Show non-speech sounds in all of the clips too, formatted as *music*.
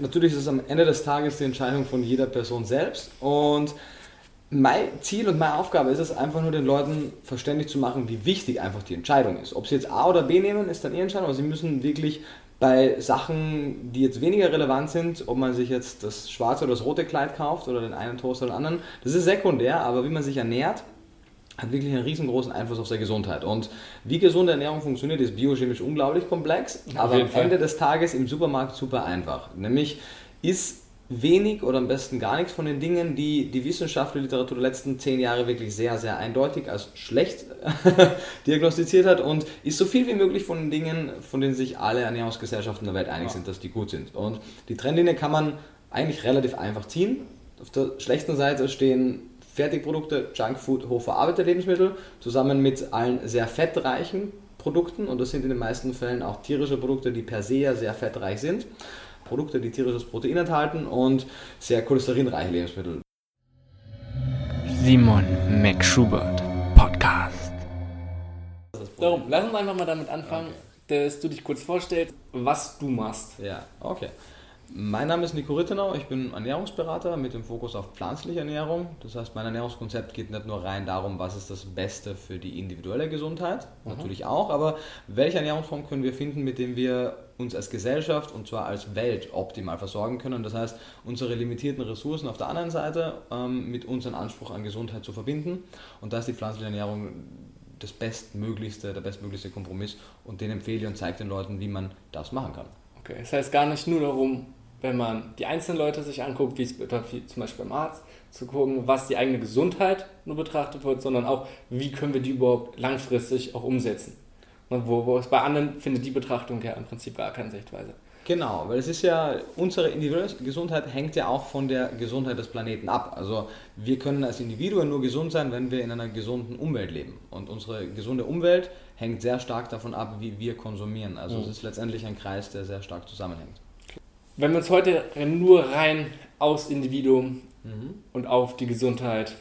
Natürlich ist es am Ende des Tages die Entscheidung von jeder Person selbst und mein Ziel und meine Aufgabe ist es einfach nur den Leuten verständlich zu machen, wie wichtig einfach die Entscheidung ist. Ob sie jetzt A oder B nehmen, ist dann ihre Entscheidung, aber sie müssen wirklich bei Sachen, die jetzt weniger relevant sind, ob man sich jetzt das schwarze oder das rote Kleid kauft oder den einen Toast oder den anderen, das ist sekundär, aber wie man sich ernährt, hat wirklich einen riesengroßen Einfluss auf seine Gesundheit. Und wie gesunde Ernährung funktioniert, ist biochemisch unglaublich komplex, aber am Fall. Ende des Tages im Supermarkt super einfach. Nämlich ist wenig oder am besten gar nichts von den Dingen, die die wissenschaftliche Literatur der letzten zehn Jahre wirklich sehr, sehr eindeutig als schlecht *laughs* diagnostiziert hat und ist so viel wie möglich von den Dingen, von denen sich alle Ernährungsgesellschaften der Welt einig sind, dass die gut sind. Und die Trendlinie kann man eigentlich relativ einfach ziehen. Auf der schlechten Seite stehen Fertigprodukte, Junkfood, hochverarbeitete Lebensmittel, zusammen mit allen sehr fettreichen Produkten und das sind in den meisten Fällen auch tierische Produkte, die per se ja sehr fettreich sind. Produkte, die tierisches Protein enthalten und sehr cholesterinreiche Lebensmittel. Simon McSchubert Podcast. Darum, lass uns einfach mal damit anfangen, okay. dass du dich kurz vorstellst, was du machst. Ja, okay. Mein Name ist Nico Rittenau, ich bin Ernährungsberater mit dem Fokus auf pflanzliche Ernährung. Das heißt, mein Ernährungskonzept geht nicht nur rein darum, was ist das Beste für die individuelle Gesundheit, mhm. natürlich auch, aber welche Ernährungsform können wir finden, mit dem wir uns als Gesellschaft und zwar als Welt optimal versorgen können. Das heißt, unsere limitierten Ressourcen auf der anderen Seite ähm, mit unserem Anspruch an Gesundheit zu verbinden. Und da ist die pflanzliche Ernährung das bestmöglichste, der bestmöglichste Kompromiss und den empfehle ich und zeige den Leuten, wie man das machen kann. Okay, das heißt gar nicht nur darum, wenn man die einzelnen Leute sich anguckt, wie es wie zum Beispiel beim Arzt, zu gucken, was die eigene Gesundheit nur betrachtet wird, sondern auch, wie können wir die überhaupt langfristig auch umsetzen. Und wo, wo es bei anderen findet die Betrachtung ja im Prinzip gar keine Sichtweise. Genau, weil es ist ja, unsere individuelle Gesundheit hängt ja auch von der Gesundheit des Planeten ab. Also wir können als Individuen nur gesund sein, wenn wir in einer gesunden Umwelt leben. Und unsere gesunde Umwelt hängt sehr stark davon ab, wie wir konsumieren. Also mhm. es ist letztendlich ein Kreis, der sehr stark zusammenhängt. Wenn wir uns heute nur rein aufs Individuum mhm. und auf die Gesundheit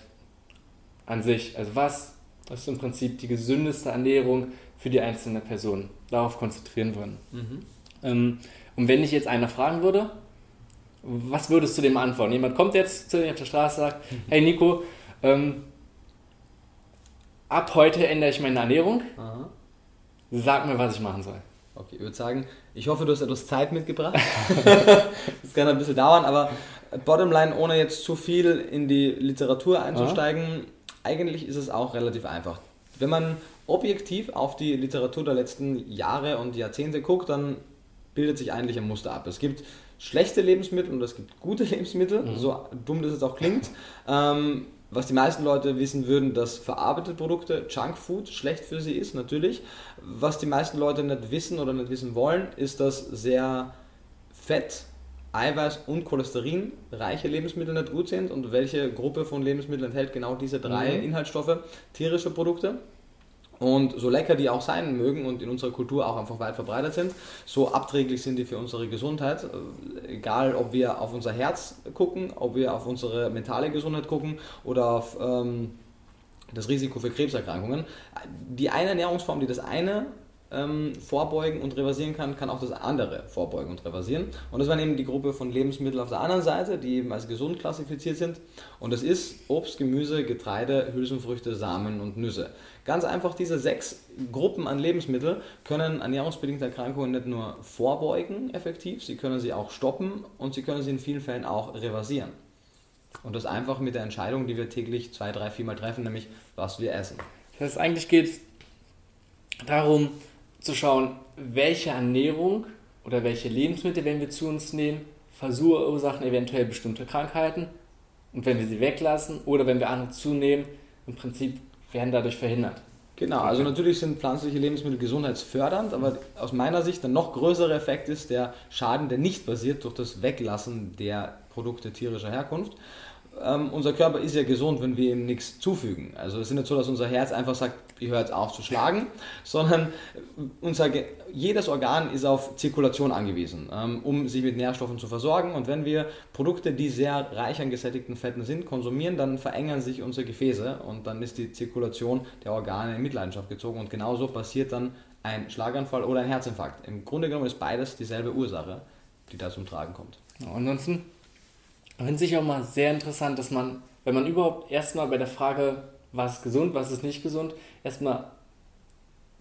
an sich, also was ist im Prinzip die gesündeste Ernährung für die einzelne Person, darauf konzentrieren würden. Mhm. Ähm, und wenn ich jetzt einer fragen würde, was würdest du dem antworten? Jemand kommt jetzt zu dir auf der Straße und sagt, mhm. hey Nico, ähm, ab heute ändere ich meine Ernährung. Aha. Sag mir, was ich machen soll. Okay, ich würde sagen, ich hoffe, du hast etwas Zeit mitgebracht. *laughs* das kann ein bisschen dauern, aber Bottomline, ohne jetzt zu viel in die Literatur einzusteigen, Aha. eigentlich ist es auch relativ einfach. Wenn man objektiv auf die Literatur der letzten Jahre und Jahrzehnte guckt, dann bildet sich eigentlich ein Muster ab. Es gibt schlechte Lebensmittel und es gibt gute *laughs* Lebensmittel, mhm. so dumm das es auch klingt. Ähm, was die meisten Leute wissen würden, dass verarbeitete Produkte, Junkfood, schlecht für sie ist, natürlich. Was die meisten Leute nicht wissen oder nicht wissen wollen, ist, dass sehr Fett, Eiweiß und Cholesterin reiche Lebensmittel nicht gut sind und welche Gruppe von Lebensmitteln enthält genau diese drei mhm. Inhaltsstoffe, tierische Produkte. Und so lecker die auch sein mögen und in unserer Kultur auch einfach weit verbreitet sind, so abträglich sind die für unsere Gesundheit. Egal, ob wir auf unser Herz gucken, ob wir auf unsere mentale Gesundheit gucken oder auf ähm, das Risiko für Krebserkrankungen. Die eine Ernährungsform, die das eine ähm, vorbeugen und reversieren kann, kann auch das andere vorbeugen und reversieren. Und das war eben die Gruppe von Lebensmitteln auf der anderen Seite, die eben als gesund klassifiziert sind. Und das ist Obst, Gemüse, Getreide, Hülsenfrüchte, Samen und Nüsse. Ganz einfach, diese sechs Gruppen an Lebensmitteln können ernährungsbedingte Erkrankungen nicht nur vorbeugen effektiv, sie können sie auch stoppen und sie können sie in vielen Fällen auch reversieren. Und das einfach mit der Entscheidung, die wir täglich zwei, drei, viermal treffen, nämlich was wir essen. Das heißt, eigentlich geht es darum zu schauen, welche Ernährung oder welche Lebensmittel, wenn wir zu uns nehmen, verursachen eventuell bestimmte Krankheiten. Und wenn wir sie weglassen oder wenn wir andere zunehmen, im Prinzip werden dadurch verhindert. Genau, also natürlich sind pflanzliche Lebensmittel gesundheitsfördernd, aber aus meiner Sicht der noch größere Effekt ist der Schaden, der nicht passiert durch das Weglassen der Produkte tierischer Herkunft ähm, unser Körper ist ja gesund, wenn wir ihm nichts zufügen. Also es ist nicht so, dass unser Herz einfach sagt, ich höre jetzt auf zu schlagen, *laughs* sondern unser, jedes Organ ist auf Zirkulation angewiesen, ähm, um sich mit Nährstoffen zu versorgen. Und wenn wir Produkte, die sehr reich an gesättigten Fetten sind, konsumieren, dann verängern sich unsere Gefäße und dann ist die Zirkulation der Organe in Mitleidenschaft gezogen. Und genauso passiert dann ein Schlaganfall oder ein Herzinfarkt. Im Grunde genommen ist beides dieselbe Ursache, die da zum Tragen kommt. ansonsten finde ich auch mal sehr interessant, dass man, wenn man überhaupt erstmal bei der Frage, was ist gesund, was ist nicht gesund, erstmal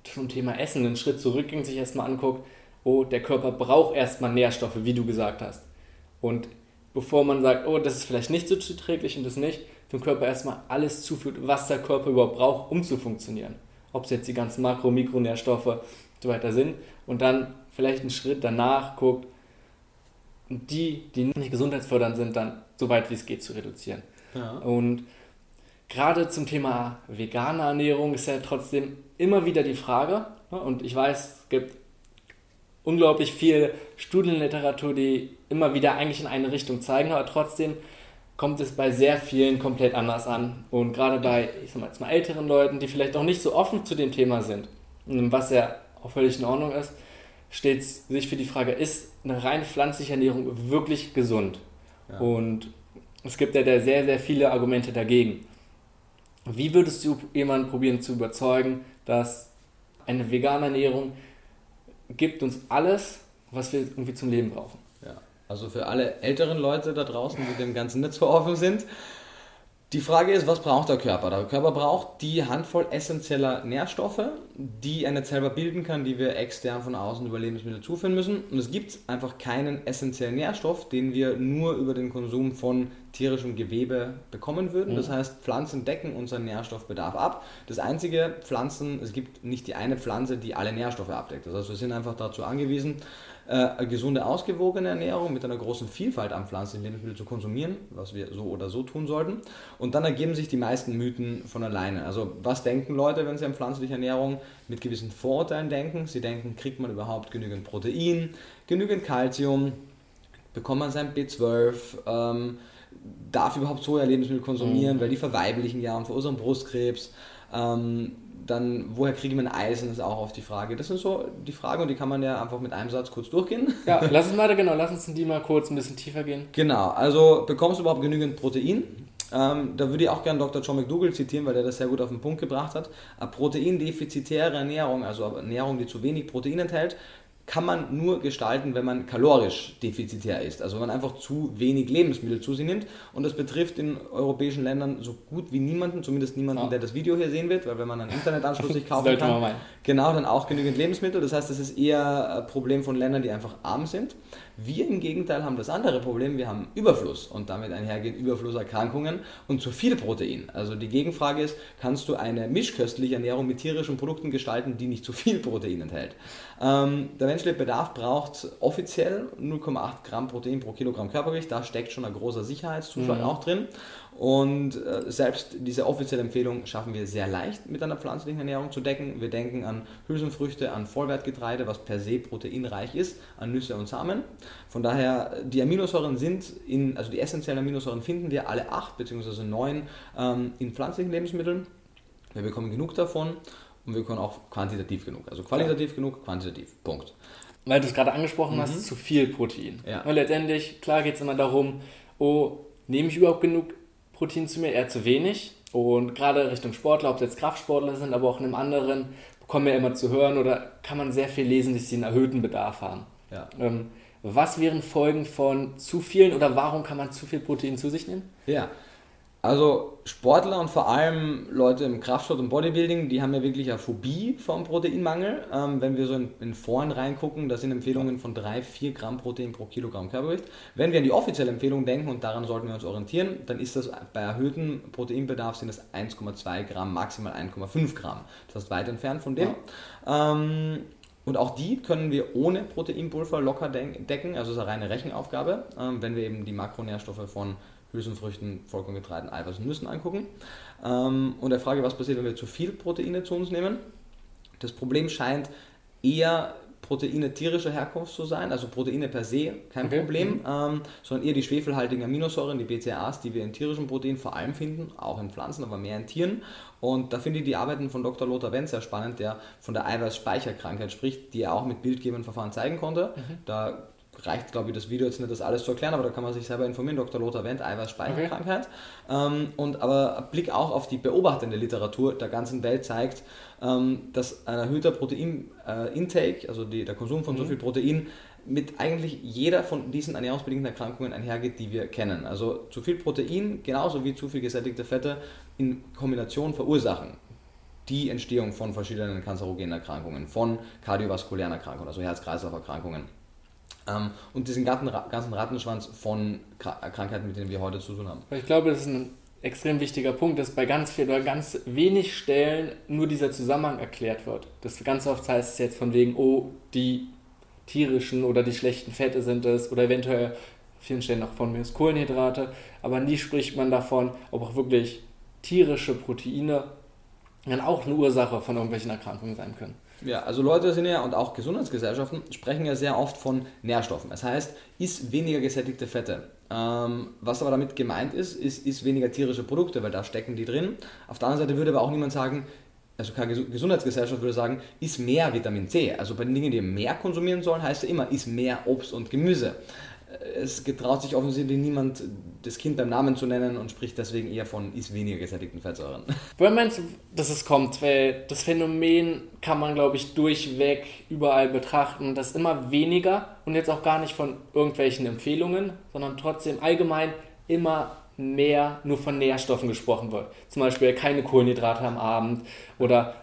zum Thema Essen einen Schritt zurückging, sich erstmal anguckt, oh, der Körper braucht erstmal Nährstoffe, wie du gesagt hast. Und bevor man sagt, oh, das ist vielleicht nicht so zuträglich und das nicht, dem Körper erstmal alles zuführt, was der Körper überhaupt braucht, um zu funktionieren. Ob es jetzt die ganzen Makro-, Mikronährstoffe und so weiter sind. Und dann vielleicht einen Schritt danach guckt, die, die nicht gesundheitsfördernd sind, dann so weit wie es geht zu reduzieren. Ja. Und gerade zum Thema vegane Ernährung ist ja trotzdem immer wieder die Frage, ne, und ich weiß, es gibt unglaublich viel Studienliteratur, die immer wieder eigentlich in eine Richtung zeigen, aber trotzdem kommt es bei sehr vielen komplett anders an. Und gerade bei, ich sag mal, jetzt mal älteren Leuten, die vielleicht auch nicht so offen zu dem Thema sind, was ja auch völlig in Ordnung ist, steht sich für die Frage, ist eine rein pflanzliche Ernährung wirklich gesund? Ja. Und es gibt ja da sehr, sehr viele Argumente dagegen. Wie würdest du jemanden probieren zu überzeugen, dass eine vegane Ernährung gibt uns alles, was wir irgendwie zum Leben brauchen? Ja, also für alle älteren Leute da draußen, die dem Ganzen nicht so offen sind, die Frage ist, was braucht der Körper? Der Körper braucht die Handvoll essentieller Nährstoffe, die er nicht selber bilden kann, die wir extern von außen über Lebensmittel zuführen müssen. Und es gibt einfach keinen essentiellen Nährstoff, den wir nur über den Konsum von tierischem Gewebe bekommen würden. Mhm. Das heißt, Pflanzen decken unseren Nährstoffbedarf ab. Das einzige Pflanzen, es gibt nicht die eine Pflanze, die alle Nährstoffe abdeckt. Das heißt, wir sind einfach dazu angewiesen, äh, gesunde, ausgewogene Ernährung mit einer großen Vielfalt an pflanzlichen Lebensmitteln zu konsumieren, was wir so oder so tun sollten. Und dann ergeben sich die meisten Mythen von alleine. Also was denken Leute, wenn sie an pflanzliche Ernährung mit gewissen Vorurteilen denken? Sie denken, kriegt man überhaupt genügend Protein, genügend Kalzium, bekommt man sein B12, ähm, darf überhaupt Soja-Lebensmittel konsumieren, mhm. weil die verweiblichen ja und verursachen Brustkrebs. Ähm, dann, woher kriege ich mein Eisen, ist auch oft die Frage. Das sind so die Fragen und die kann man ja einfach mit einem Satz kurz durchgehen. *laughs* Ja, lass uns mal, genau, lass uns in die mal kurz ein bisschen tiefer gehen. Genau, also bekommst du überhaupt genügend Protein? Ähm, da würde ich auch gerne Dr. John McDougall zitieren, weil der das sehr gut auf den Punkt gebracht hat. Eine proteindefizitäre Ernährung, also Ernährung, die zu wenig Protein enthält, kann man nur gestalten, wenn man kalorisch defizitär ist. Also wenn man einfach zu wenig Lebensmittel zu sich nimmt. Und das betrifft in europäischen Ländern so gut wie niemanden, zumindest niemanden, ja. der das Video hier sehen wird, weil wenn man einen Internetanschluss sich *laughs* kaufen kann, genau, dann auch genügend Lebensmittel. Das heißt, das ist eher ein Problem von Ländern, die einfach arm sind. Wir im Gegenteil haben das andere Problem, wir haben Überfluss und damit einhergehend Überflusserkrankungen und zu viel Protein. Also die Gegenfrage ist, kannst du eine mischköstliche Ernährung mit tierischen Produkten gestalten, die nicht zu viel Protein enthält? Ähm, der menschliche Bedarf braucht offiziell 0,8 Gramm Protein pro Kilogramm Körpergewicht, da steckt schon ein großer Sicherheitszuschlag mhm. auch drin. Und äh, selbst diese offizielle Empfehlung schaffen wir sehr leicht mit einer pflanzlichen Ernährung zu decken. Wir denken an Hülsenfrüchte, an Vollwertgetreide, was per se proteinreich ist, an Nüsse und Samen. Von daher, die Aminosäuren sind in, also die essentiellen Aminosäuren finden wir alle acht bzw. neun ähm, in pflanzlichen Lebensmitteln. Wir bekommen genug davon und wir bekommen auch quantitativ genug. Also qualitativ ja. genug, quantitativ. Punkt. Weil du es gerade angesprochen mhm. hast, zu viel Protein. Ja. Und letztendlich, klar geht es immer darum, oh, nehme ich überhaupt genug Protein zu mir, eher zu wenig. Und gerade Richtung Sportler, ob es jetzt Kraftsportler sind, aber auch in einem anderen, bekommen wir immer zu hören oder kann man sehr viel lesen, dass sie einen erhöhten Bedarf haben. Ja. Ähm, was wären Folgen von zu vielen oder warum kann man zu viel Protein zu sich nehmen? Ja, also Sportler und vor allem Leute im Kraftsport und Bodybuilding, die haben ja wirklich eine Phobie vom Proteinmangel. Ähm, wenn wir so in, in Foren reingucken, da sind Empfehlungen von 3, 4 Gramm Protein pro Kilogramm Körpergewicht. Wenn wir an die offizielle Empfehlung denken und daran sollten wir uns orientieren, dann ist das bei erhöhtem Proteinbedarf sind es 1,2 Gramm, maximal 1,5 Gramm. Das heißt weit entfernt von dem. Ja. Ähm, und auch die können wir ohne Proteinpulver locker decken, also es ist eine reine Rechenaufgabe, ähm, wenn wir eben die Makronährstoffe von Hülsenfrüchten, Vollkorngetreiden, Eiweiß und Nüssen angucken. Ähm, und der Frage, was passiert, wenn wir zu viel Proteine zu uns nehmen. Das Problem scheint eher Proteine tierischer Herkunft zu sein, also Proteine per se kein okay. Problem, mhm. ähm, sondern eher die schwefelhaltigen Aminosäuren, die BCAAs, die wir in tierischen Proteinen vor allem finden, auch in Pflanzen, aber mehr in Tieren. Und da finde ich die Arbeiten von Dr. Lothar Wenz sehr spannend, der von der Eiweißspeicherkrankheit spricht, die er auch mit bildgebenden Verfahren zeigen konnte. Mhm. Da reicht, glaube ich, das Video jetzt nicht, das alles zu erklären, aber da kann man sich selber informieren. Dr. Lothar Wendt, Eiweißspeicherkrankheit. Okay. Ähm, und aber Blick auch auf die beobachtende Literatur der ganzen Welt zeigt, ähm, dass ein erhöhter Protein-Intake, äh, also die, der Konsum von mhm. so viel Protein, mit eigentlich jeder von diesen ernährungsbedingten Erkrankungen einhergeht, die wir kennen. Also zu viel Protein, genauso wie zu viel gesättigte Fette in Kombination verursachen die Entstehung von verschiedenen kanzerogenen Erkrankungen, von kardiovaskulären Erkrankungen, also Herz-Kreislauf-Erkrankungen. Ähm, und diesen ganzen, ganzen Rattenschwanz von Krankheiten, mit denen wir heute zu tun haben. Ich glaube, das ist ein extrem wichtiger Punkt, dass bei ganz viel oder ganz wenig Stellen nur dieser Zusammenhang erklärt wird. Das ganz oft heißt es jetzt von wegen, oh, die tierischen oder die schlechten Fette sind es oder eventuell vielen Stellen auch von mir Kohlenhydrate, aber nie spricht man davon, ob auch wirklich tierische Proteine dann auch eine Ursache von irgendwelchen Erkrankungen sein können. Ja, also Leute sind ja und auch Gesundheitsgesellschaften sprechen ja sehr oft von Nährstoffen. Das heißt, isst weniger gesättigte Fette. Ähm, was aber damit gemeint ist, ist, isst weniger tierische Produkte, weil da stecken die drin. Auf der anderen Seite würde aber auch niemand sagen, also keine Gesundheitsgesellschaft würde sagen, isst mehr Vitamin C. Also bei den Dingen, die mehr konsumieren sollen, heißt ja immer, isst mehr Obst und Gemüse es getraut sich offensichtlich niemand, das Kind beim Namen zu nennen und spricht deswegen eher von ist weniger gesättigten Fettsäuren. *laughs* Woher meinst du, dass es kommt? Weil das Phänomen kann man, glaube ich, durchweg überall betrachten, dass immer weniger und jetzt auch gar nicht von irgendwelchen Empfehlungen, sondern trotzdem allgemein immer mehr nur von Nährstoffen gesprochen wird. Zum Beispiel keine Kohlenhydrate am Abend oder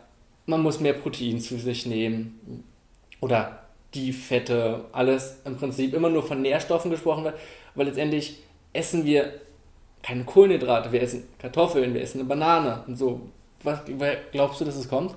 man muss mehr Protein zu sich nehmen oder die Fette, alles im Prinzip immer nur von Nährstoffen gesprochen wird, weil letztendlich essen wir keine Kohlenhydrate, wir essen Kartoffeln, wir essen eine Banane und so. Was glaubst du, dass es kommt?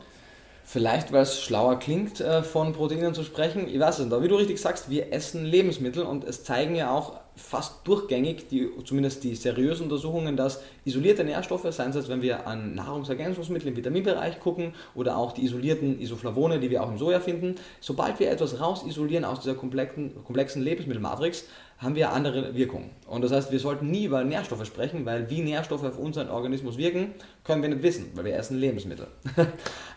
Vielleicht, weil es schlauer klingt, äh, von Proteinen zu sprechen. Ich weiß es nicht. Aber wie du richtig sagst, wir essen Lebensmittel und es zeigen ja auch fast durchgängig, die, zumindest die seriösen Untersuchungen, dass isolierte Nährstoffe, seien es jetzt, wenn wir an Nahrungsergänzungsmittel im Vitaminbereich gucken oder auch die isolierten Isoflavone, die wir auch im Soja finden, sobald wir etwas raus isolieren aus dieser komplexen Lebensmittelmatrix, haben wir andere Wirkungen. Und das heißt, wir sollten nie über Nährstoffe sprechen, weil wie Nährstoffe auf unseren Organismus wirken, können wir nicht wissen, weil wir essen Lebensmittel. *laughs*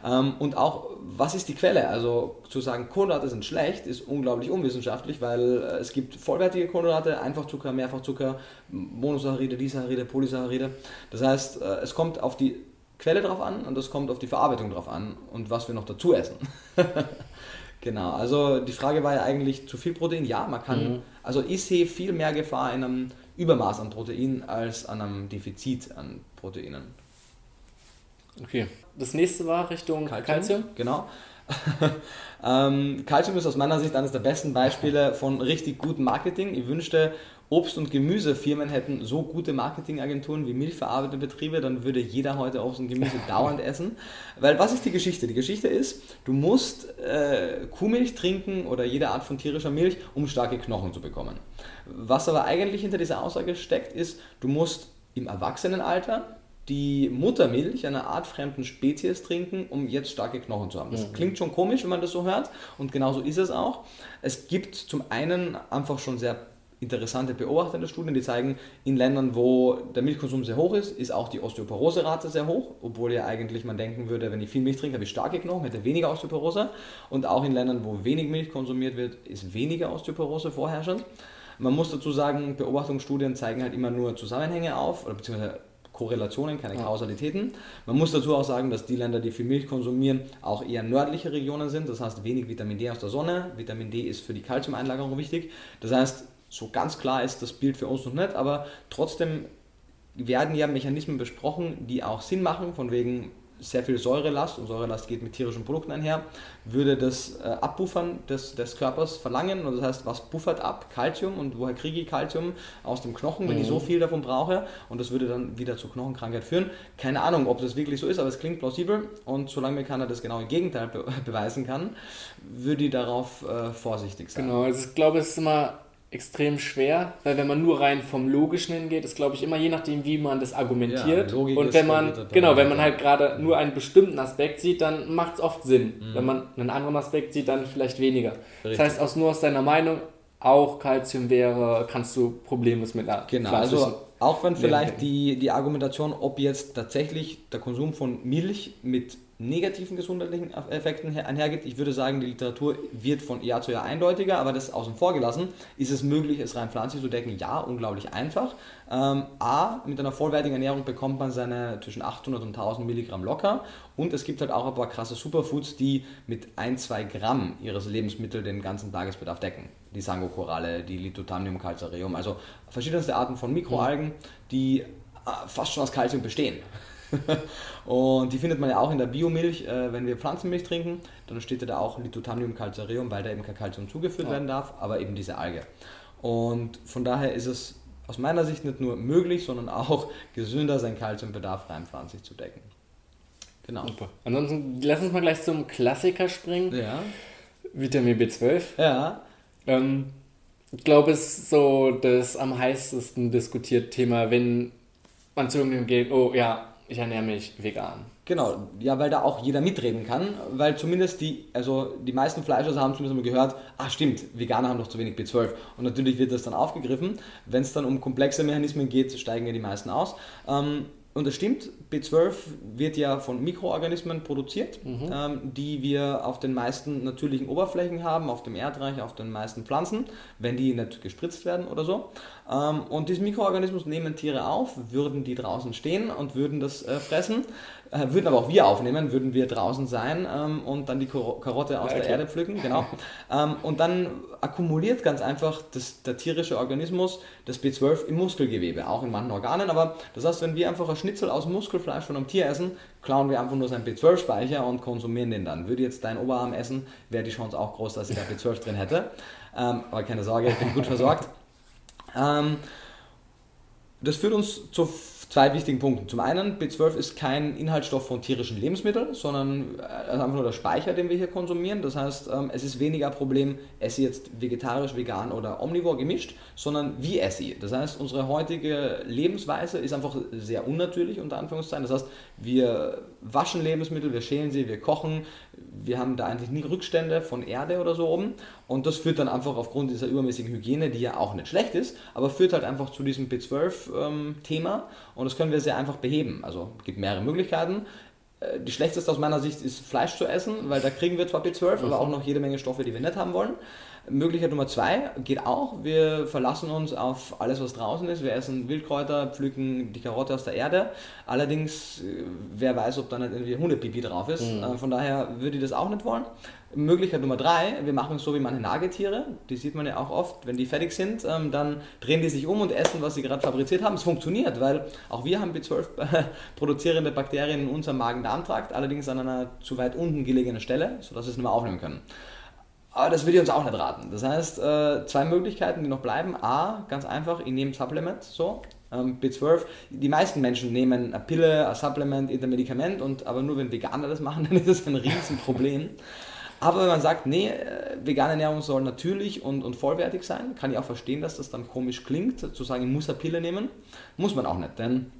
Ähm, und auch, was ist die Quelle? Also zu sagen, Kohlenhydrate sind schlecht, ist unglaublich unwissenschaftlich, weil äh, es gibt vollwertige Kohlenhydrate, Einfachzucker, Mehrfachzucker, Monosaccharide, Disaccharide, Polysaccharide. Das heißt, äh, es kommt auf die Quelle drauf an und es kommt auf die Verarbeitung drauf an und was wir noch dazu essen. *laughs* Genau, also die Frage war ja eigentlich zu viel Protein. Ja, man kann, mhm. also ich sehe viel mehr Gefahr in einem Übermaß an Protein als an einem Defizit an Proteinen. Okay, das nächste war Richtung Calcium. Genau. *laughs* ähm, Calcium ist aus meiner Sicht eines der besten Beispiele *laughs* von richtig gutem Marketing. Ich wünschte, Obst- und Gemüsefirmen hätten so gute Marketingagenturen wie milchverarbeitende Betriebe, dann würde jeder heute Obst und Gemüse *laughs* dauernd essen. Weil was ist die Geschichte? Die Geschichte ist, du musst äh, Kuhmilch trinken oder jede Art von tierischer Milch, um starke Knochen zu bekommen. Was aber eigentlich hinter dieser Aussage steckt, ist, du musst im Erwachsenenalter die Muttermilch einer artfremden Spezies trinken, um jetzt starke Knochen zu haben. Das mhm. klingt schon komisch, wenn man das so hört und genauso ist es auch. Es gibt zum einen einfach schon sehr interessante beobachtende Studien, die zeigen, in Ländern, wo der Milchkonsum sehr hoch ist, ist auch die Osteoporose-Rate sehr hoch, obwohl ja eigentlich man denken würde, wenn ich viel Milch trinke, habe ich starke Knochen, hätte weniger Osteoporose. Und auch in Ländern, wo wenig Milch konsumiert wird, ist weniger Osteoporose vorherrschend. Man muss dazu sagen, Beobachtungsstudien zeigen halt immer nur Zusammenhänge auf, oder beziehungsweise Korrelationen, keine Kausalitäten. Man muss dazu auch sagen, dass die Länder, die viel Milch konsumieren, auch eher nördliche Regionen sind. Das heißt, wenig Vitamin D aus der Sonne. Vitamin D ist für die Kalziumeinlagerung wichtig. Das heißt, so ganz klar ist das Bild für uns noch nicht, aber trotzdem werden ja Mechanismen besprochen, die auch Sinn machen, von wegen sehr viel Säurelast, und Säurelast geht mit tierischen Produkten einher, würde das äh, Abbuffern des, des Körpers verlangen. Und das heißt, was buffert ab? Kalzium. Und woher kriege ich Kalzium? Aus dem Knochen, wenn mhm. ich so viel davon brauche. Und das würde dann wieder zur Knochenkrankheit führen. Keine Ahnung, ob das wirklich so ist, aber es klingt plausibel. Und solange mir keiner das genaue Gegenteil be *laughs* beweisen kann, würde ich darauf äh, vorsichtig sein. Genau, also ich glaube, es ist immer extrem schwer, weil wenn man nur rein vom Logischen hingeht, ist glaube ich immer je nachdem, wie man das argumentiert. Ja, und wenn man, genau, wenn man halt gerade nur einen bestimmten Aspekt sieht, dann macht es oft Sinn. Mhm. Wenn man einen anderen Aspekt sieht, dann vielleicht weniger. Richtig. Das heißt, aus nur aus deiner Meinung, auch Kalzium wäre, kannst du problemlos mit einer Genau, also auch wenn vielleicht die, die Argumentation, ob jetzt tatsächlich der Konsum von Milch mit negativen gesundheitlichen Effekten einhergeht. Ich würde sagen, die Literatur wird von Jahr zu Jahr eindeutiger, aber das außen vor gelassen. Ist es möglich, es rein pflanzlich zu decken? Ja, unglaublich einfach. Ähm, A, mit einer vollwertigen Ernährung bekommt man seine zwischen 800 und 1000 Milligramm locker und es gibt halt auch ein paar krasse Superfoods, die mit 1, 2 Gramm ihres Lebensmittels den ganzen Tagesbedarf decken. die Sangokoralle, die Lithothamnium calcareum, also verschiedenste Arten von Mikroalgen, die äh, fast schon aus Calcium bestehen. *laughs* und die findet man ja auch in der Biomilch, äh, wenn wir Pflanzenmilch trinken, dann steht da auch Lithothamnium calcareum, weil da eben kein Calcium zugeführt ja. werden darf, aber eben diese Alge. Und von daher ist es aus meiner Sicht nicht nur möglich, sondern auch *laughs* gesünder, seinen Kalziumbedarf rein pflanzlich zu decken. Genau. Super. Ansonsten lass uns mal gleich zum Klassiker springen. Ja. Vitamin B12. Ja. Ähm, ich glaube, es ist so das am heißesten diskutierte Thema, wenn man zu irgendjemandem geht, oh ja, ich ernähre mich vegan. Genau, ja, weil da auch jeder mitreden kann, weil zumindest die, also die meisten Fleischesser haben zumindest mal gehört, ah stimmt, Veganer haben noch zu wenig B12 und natürlich wird das dann aufgegriffen. Wenn es dann um komplexe Mechanismen geht, steigen ja die meisten aus. Ähm, und das stimmt, B12 wird ja von Mikroorganismen produziert, mhm. ähm, die wir auf den meisten natürlichen Oberflächen haben, auf dem Erdreich, auf den meisten Pflanzen, wenn die nicht gespritzt werden oder so. Ähm, und diesen Mikroorganismus nehmen Tiere auf, würden die draußen stehen und würden das äh, fressen. Äh, würden aber auch wir aufnehmen, würden wir draußen sein ähm, und dann die Karotte aus ja, der Erde pflücken, *laughs* genau. ähm, und dann akkumuliert ganz einfach das, der tierische Organismus das B12 im Muskelgewebe, auch in manchen Organen. Aber das heißt, wenn wir einfach ein Schnitzel aus Muskelfleisch von einem Tier essen, klauen wir einfach nur seinen B12-Speicher und konsumieren den dann. Würde jetzt dein Oberarm essen, wäre die Chance auch groß, dass er B12 drin hätte. Ähm, aber keine Sorge, ich bin gut versorgt. *laughs* Ähm, das führt uns zu zwei wichtigen Punkten. Zum einen, B12 ist kein Inhaltsstoff von tierischen Lebensmitteln, sondern äh, einfach nur der Speicher, den wir hier konsumieren. Das heißt, ähm, es ist weniger Problem, esse jetzt vegetarisch, vegan oder omnivor gemischt, sondern wie esse ich. Das heißt, unsere heutige Lebensweise ist einfach sehr unnatürlich, unter Anführungszeichen. Das heißt, wir waschen Lebensmittel, wir schälen sie, wir kochen, wir haben da eigentlich nie Rückstände von Erde oder so oben. Und das führt dann einfach aufgrund dieser übermäßigen Hygiene, die ja auch nicht schlecht ist, aber führt halt einfach zu diesem B12-Thema. Ähm, und das können wir sehr einfach beheben. Also es gibt mehrere Möglichkeiten. Äh, die schlechteste aus meiner Sicht ist Fleisch zu essen, weil da kriegen wir zwar B12, aber auch noch jede Menge Stoffe, die wir nicht haben wollen. Möglichkeit Nummer zwei geht auch. Wir verlassen uns auf alles, was draußen ist. Wir essen Wildkräuter, pflücken die Karotte aus der Erde. Allerdings, äh, wer weiß, ob da nicht irgendwie Hundepipi drauf ist. Mhm. Äh, von daher würde ich das auch nicht wollen. Möglichkeit Nummer drei, wir machen es so wie manche Nagetiere. Die sieht man ja auch oft. Wenn die fertig sind, ähm, dann drehen die sich um und essen, was sie gerade fabriziert haben. Es funktioniert, weil auch wir haben B12 *laughs* produzierende Bakterien in unserem Magen-Darm-Trakt, allerdings an einer zu weit unten gelegenen Stelle, sodass wir es nicht mehr aufnehmen können. Aber das würde ich uns auch nicht raten. Das heißt, äh, zwei Möglichkeiten, die noch bleiben. A, ganz einfach, ich nehme Supplement, so, ähm, B12. Die meisten Menschen nehmen eine Pille, ein Supplement, ein Medikament, und, aber nur wenn Veganer das machen, *laughs* dann ist das ein Riesenproblem. Aber wenn man sagt, nee, äh, vegane Ernährung soll natürlich und, und vollwertig sein, kann ich auch verstehen, dass das dann komisch klingt, zu sagen, ich muss eine Pille nehmen. Muss man auch nicht, denn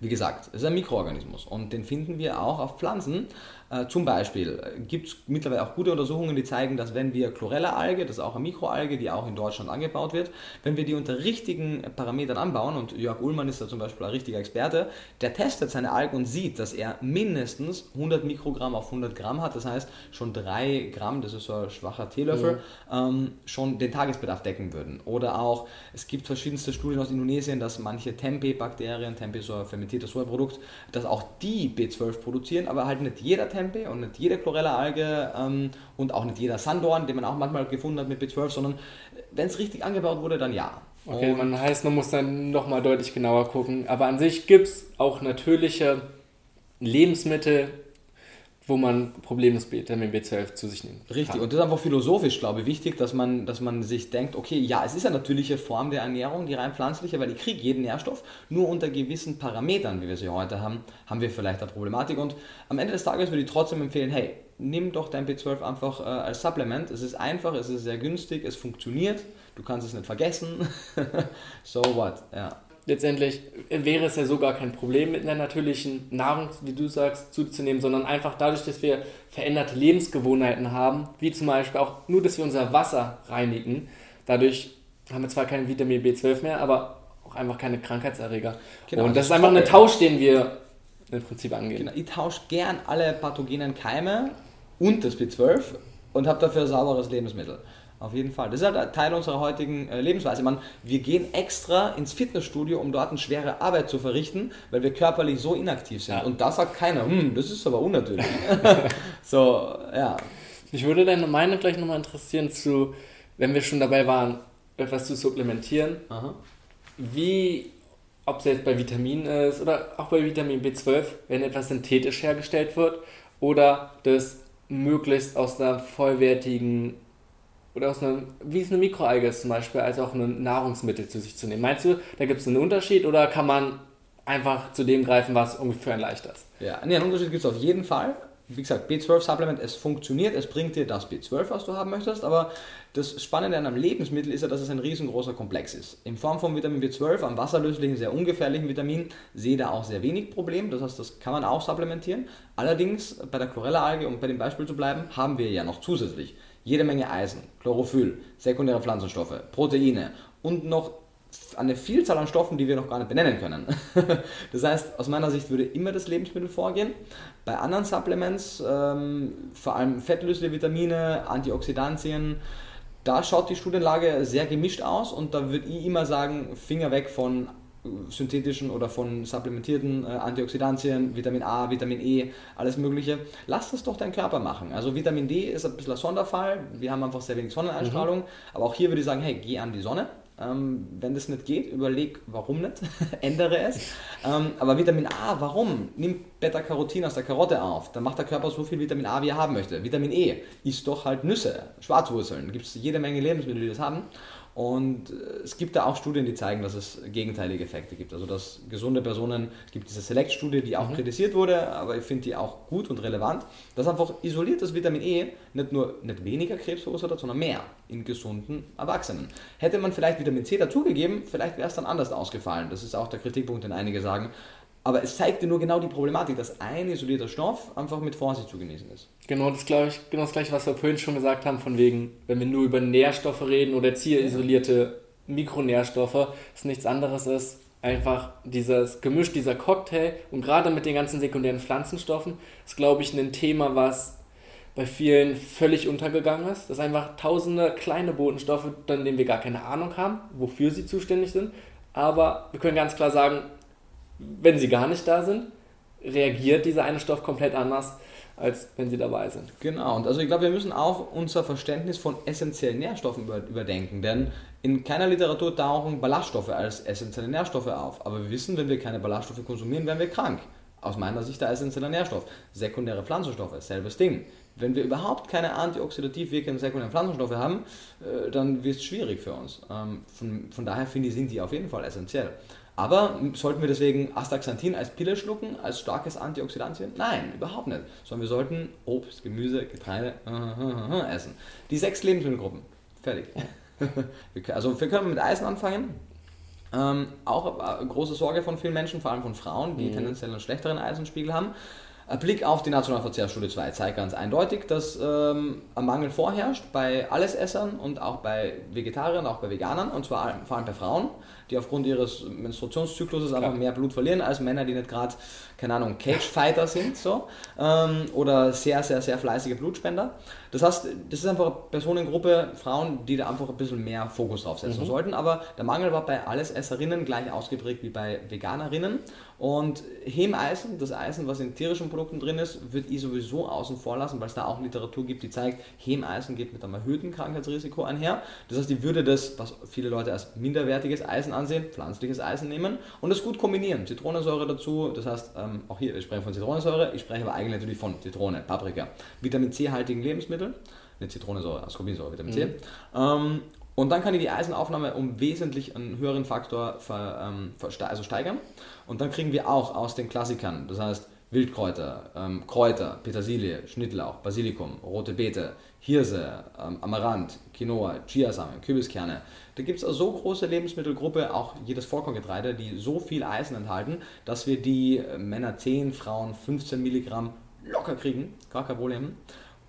wie gesagt, es ist ein Mikroorganismus und den finden wir auch auf Pflanzen. Äh, zum Beispiel äh, gibt es mittlerweile auch gute Untersuchungen, die zeigen, dass wenn wir Chlorella-Alge, das ist auch eine Mikroalge, die auch in Deutschland angebaut wird, wenn wir die unter richtigen Parametern anbauen, und Jörg Ullmann ist da zum Beispiel ein richtiger Experte, der testet seine Algen und sieht, dass er mindestens 100 Mikrogramm auf 100 Gramm hat, das heißt schon 3 Gramm, das ist so ein schwacher Teelöffel, mhm. ähm, schon den Tagesbedarf decken würden. Oder auch, es gibt verschiedenste Studien aus Indonesien, dass manche Tempeh-Bakterien, Tempeh ist so ein fermentiertes Sojaprodukt, dass auch die B12 produzieren, aber halt nicht jeder Tempeh und nicht jede Chlorella-Alge ähm, und auch nicht jeder Sandorn, den man auch manchmal gefunden hat mit B12, sondern wenn es richtig angebaut wurde, dann ja. Okay, und man heißt, man muss dann nochmal deutlich genauer gucken. Aber an sich gibt es auch natürliche Lebensmittel, wo man problemlos Vitamin B12 zu sich nimmt. Richtig, kann. und das ist einfach philosophisch, glaube ich, wichtig, dass man, dass man sich denkt, okay, ja, es ist eine natürliche Form der Ernährung, die rein pflanzliche, weil ich kriege jeden Nährstoff, nur unter gewissen Parametern, wie wir sie heute haben, haben wir vielleicht eine Problematik. Und am Ende des Tages würde ich trotzdem empfehlen, hey, nimm doch dein B12 einfach äh, als Supplement. Es ist einfach, es ist sehr günstig, es funktioniert, du kannst es nicht vergessen. *laughs* so what, ja letztendlich wäre es ja sogar kein Problem mit einer natürlichen Nahrung, wie du sagst, zuzunehmen, sondern einfach dadurch, dass wir veränderte Lebensgewohnheiten haben, wie zum Beispiel auch nur, dass wir unser Wasser reinigen. Dadurch haben wir zwar kein Vitamin B12 mehr, aber auch einfach keine Krankheitserreger. Genau, und das, das ist einfach ein Tausch, den wir im Prinzip angehen. Genau, ich tausche gern alle pathogenen Keime und das B12 und habe dafür sauberes Lebensmittel. Auf jeden Fall. Das ist halt Teil unserer heutigen äh, Lebensweise. Man, wir gehen extra ins Fitnessstudio, um dort eine schwere Arbeit zu verrichten, weil wir körperlich so inaktiv sind. Ja. Und da sagt keiner, hm, das ist aber unnatürlich. *laughs* *laughs* so, ja. Mich würde deine Meinung gleich nochmal interessieren zu wenn wir schon dabei waren, etwas zu supplementieren, Aha. wie, ob es jetzt bei Vitaminen ist oder auch bei Vitamin B12, wenn etwas synthetisch hergestellt wird oder das möglichst aus einer vollwertigen oder aus einer, wie es eine Mikroalge ist zum Beispiel, als auch ein Nahrungsmittel zu sich zu nehmen. Meinst du, da gibt es einen Unterschied oder kann man einfach zu dem greifen, was ungefähr leicht ist? Ja, nee, einen Unterschied gibt es auf jeden Fall. Wie gesagt, B12-Supplement, es funktioniert, es bringt dir das B12, was du haben möchtest, aber das Spannende an einem Lebensmittel ist ja, dass es ein riesengroßer Komplex ist. In Form von Vitamin B12, einem wasserlöslichen, sehr ungefährlichen Vitamin, sehe da auch sehr wenig Problem, das heißt, das kann man auch supplementieren. Allerdings, bei der Chlorella-Alge, um bei dem Beispiel zu bleiben, haben wir ja noch zusätzlich jede Menge Eisen, Chlorophyll, sekundäre Pflanzenstoffe, Proteine und noch eine Vielzahl an Stoffen, die wir noch gar nicht benennen können. *laughs* das heißt, aus meiner Sicht würde immer das Lebensmittel vorgehen. Bei anderen Supplements, ähm, vor allem fettlösliche Vitamine, Antioxidantien, da schaut die Studienlage sehr gemischt aus und da würde ich immer sagen, Finger weg von synthetischen oder von supplementierten äh, Antioxidantien, Vitamin A, Vitamin E, alles Mögliche. Lass das doch dein Körper machen. Also Vitamin D ist ein bisschen ein Sonderfall. Wir haben einfach sehr wenig Sonneneinstrahlung. Mhm. Aber auch hier würde ich sagen, hey, geh an die Sonne. Ähm, wenn das nicht geht, überleg, warum nicht, *laughs* ändere es. Ähm, aber Vitamin A, warum? Nimm Beta-Carotin aus der Karotte auf, dann macht der Körper so viel Vitamin A, wie er haben möchte. Vitamin E, isst doch halt Nüsse, Schwarzwurzeln, gibt es jede Menge Lebensmittel, die das haben. Und äh, es gibt da auch Studien, die zeigen, dass es gegenteilige Effekte gibt. Also dass gesunde Personen, es gibt diese Select-Studie, die auch mhm. kritisiert wurde, aber ich finde die auch gut und relevant, dass einfach isoliertes Vitamin E nicht nur nicht weniger Krebs verursacht hat, sondern mehr in gesunden Erwachsenen. Hätte man vielleicht Vitamin C dazugegeben, vielleicht wäre es dann anders ausgefallen. Das ist auch der Kritikpunkt, den einige sagen. Aber es zeigte nur genau die Problematik, dass ein isolierter Stoff einfach mit Vorsicht zu genießen ist. Genau das, ich, genau das gleiche, was wir vorhin schon gesagt haben, von wegen, wenn wir nur über Nährstoffe reden oder zierisolierte Mikronährstoffe, es nichts anderes ist, einfach dieses Gemisch, dieser Cocktail und gerade mit den ganzen sekundären Pflanzenstoffen ist, glaube ich, ein Thema, was bei vielen völlig untergegangen ist. Das ist einfach tausende kleine Botenstoffe, von denen wir gar keine Ahnung haben, wofür sie zuständig sind. Aber wir können ganz klar sagen, wenn sie gar nicht da sind, reagiert dieser eine Stoff komplett anders, als wenn sie dabei sind. Genau, und also ich glaube, wir müssen auch unser Verständnis von essentiellen Nährstoffen überdenken, denn in keiner Literatur tauchen Ballaststoffe als essentielle Nährstoffe auf. Aber wir wissen, wenn wir keine Ballaststoffe konsumieren, werden wir krank. Aus meiner Sicht der essentielle Nährstoff. Sekundäre Pflanzenstoffe, selbes Ding. Wenn wir überhaupt keine antioxidativ wirkenden sekundären Pflanzenstoffe haben, äh, dann wird es schwierig für uns. Ähm, von, von daher finde ich, sind die auf jeden Fall essentiell. Aber sollten wir deswegen Astaxanthin als Pille schlucken, als starkes Antioxidantien? Nein, überhaupt nicht. Sondern wir sollten Obst, Gemüse, Getreide *laughs* essen. Die sechs Lebensmittelgruppen. Fertig. *laughs* also wir können mit Eisen anfangen. Ähm, auch eine große Sorge von vielen Menschen, vor allem von Frauen, die mhm. tendenziell einen schlechteren Eisenspiegel haben. Ein Blick auf die Nationalverzehrstudie 2 zeigt ganz eindeutig, dass ähm, ein Mangel vorherrscht bei Allesessern und auch bei Vegetariern, auch bei Veganern und zwar vor allem bei Frauen die aufgrund ihres Menstruationszykluses einfach mehr Blut verlieren als Männer, die nicht gerade, keine Ahnung, Cage-Fighter sind so, ähm, oder sehr, sehr, sehr fleißige Blutspender. Das heißt, das ist einfach eine Personengruppe, Frauen, die da einfach ein bisschen mehr Fokus drauf setzen mhm. sollten, aber der Mangel war bei Allesesserinnen gleich ausgeprägt wie bei Veganerinnen und Hemeisen, das Eisen, was in tierischen Produkten drin ist, würde ich sowieso außen vor lassen, weil es da auch Literatur gibt, die zeigt, Hemeisen geht mit einem erhöhten Krankheitsrisiko einher. Das heißt, ich würde das, was viele Leute als minderwertiges Eisen ansehen, pflanzliches Eisen nehmen und das gut kombinieren. Zitronensäure dazu, das heißt, ähm, auch hier, ich spreche von Zitronensäure, ich spreche aber eigentlich natürlich von Zitrone, Paprika. Vitamin C-haltigen Lebensmittel, eine Zitronensäure, Ascorbinsäure, Vitamin C. Mhm. Ähm, und dann kann ich die Eisenaufnahme um wesentlich einen höheren Faktor ver, ähm, also steigern. Und dann kriegen wir auch aus den Klassikern, das heißt Wildkräuter, ähm, Kräuter, Petersilie, Schnittlauch, Basilikum, rote Beete, Hirse, ähm, Amaranth, Quinoa, Chiasamen, Kürbiskerne. Da gibt es eine so große Lebensmittelgruppe, auch jedes Vollkorngetreide, die so viel Eisen enthalten, dass wir die äh, Männer 10, Frauen 15 Milligramm locker kriegen, gar kein Problem,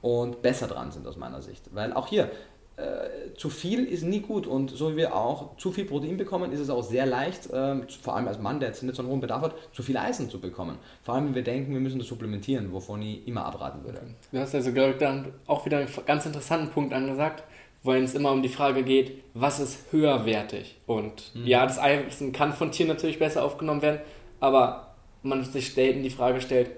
und besser dran sind aus meiner Sicht. Weil auch hier, äh, zu viel ist nie gut und so wie wir auch zu viel Protein bekommen, ist es auch sehr leicht, äh, vor allem als Mann, der jetzt nicht so einen hohen Bedarf hat, zu viel Eisen zu bekommen. Vor allem, wenn wir denken, wir müssen das supplementieren, wovon ich immer abraten würde. Du hast also, glaube ich, dann auch wieder einen ganz interessanten Punkt angesagt, weil es immer um die Frage geht, was ist höherwertig? Und mhm. ja, das Eisen kann von Tieren natürlich besser aufgenommen werden, aber man sich selten die Frage stellt,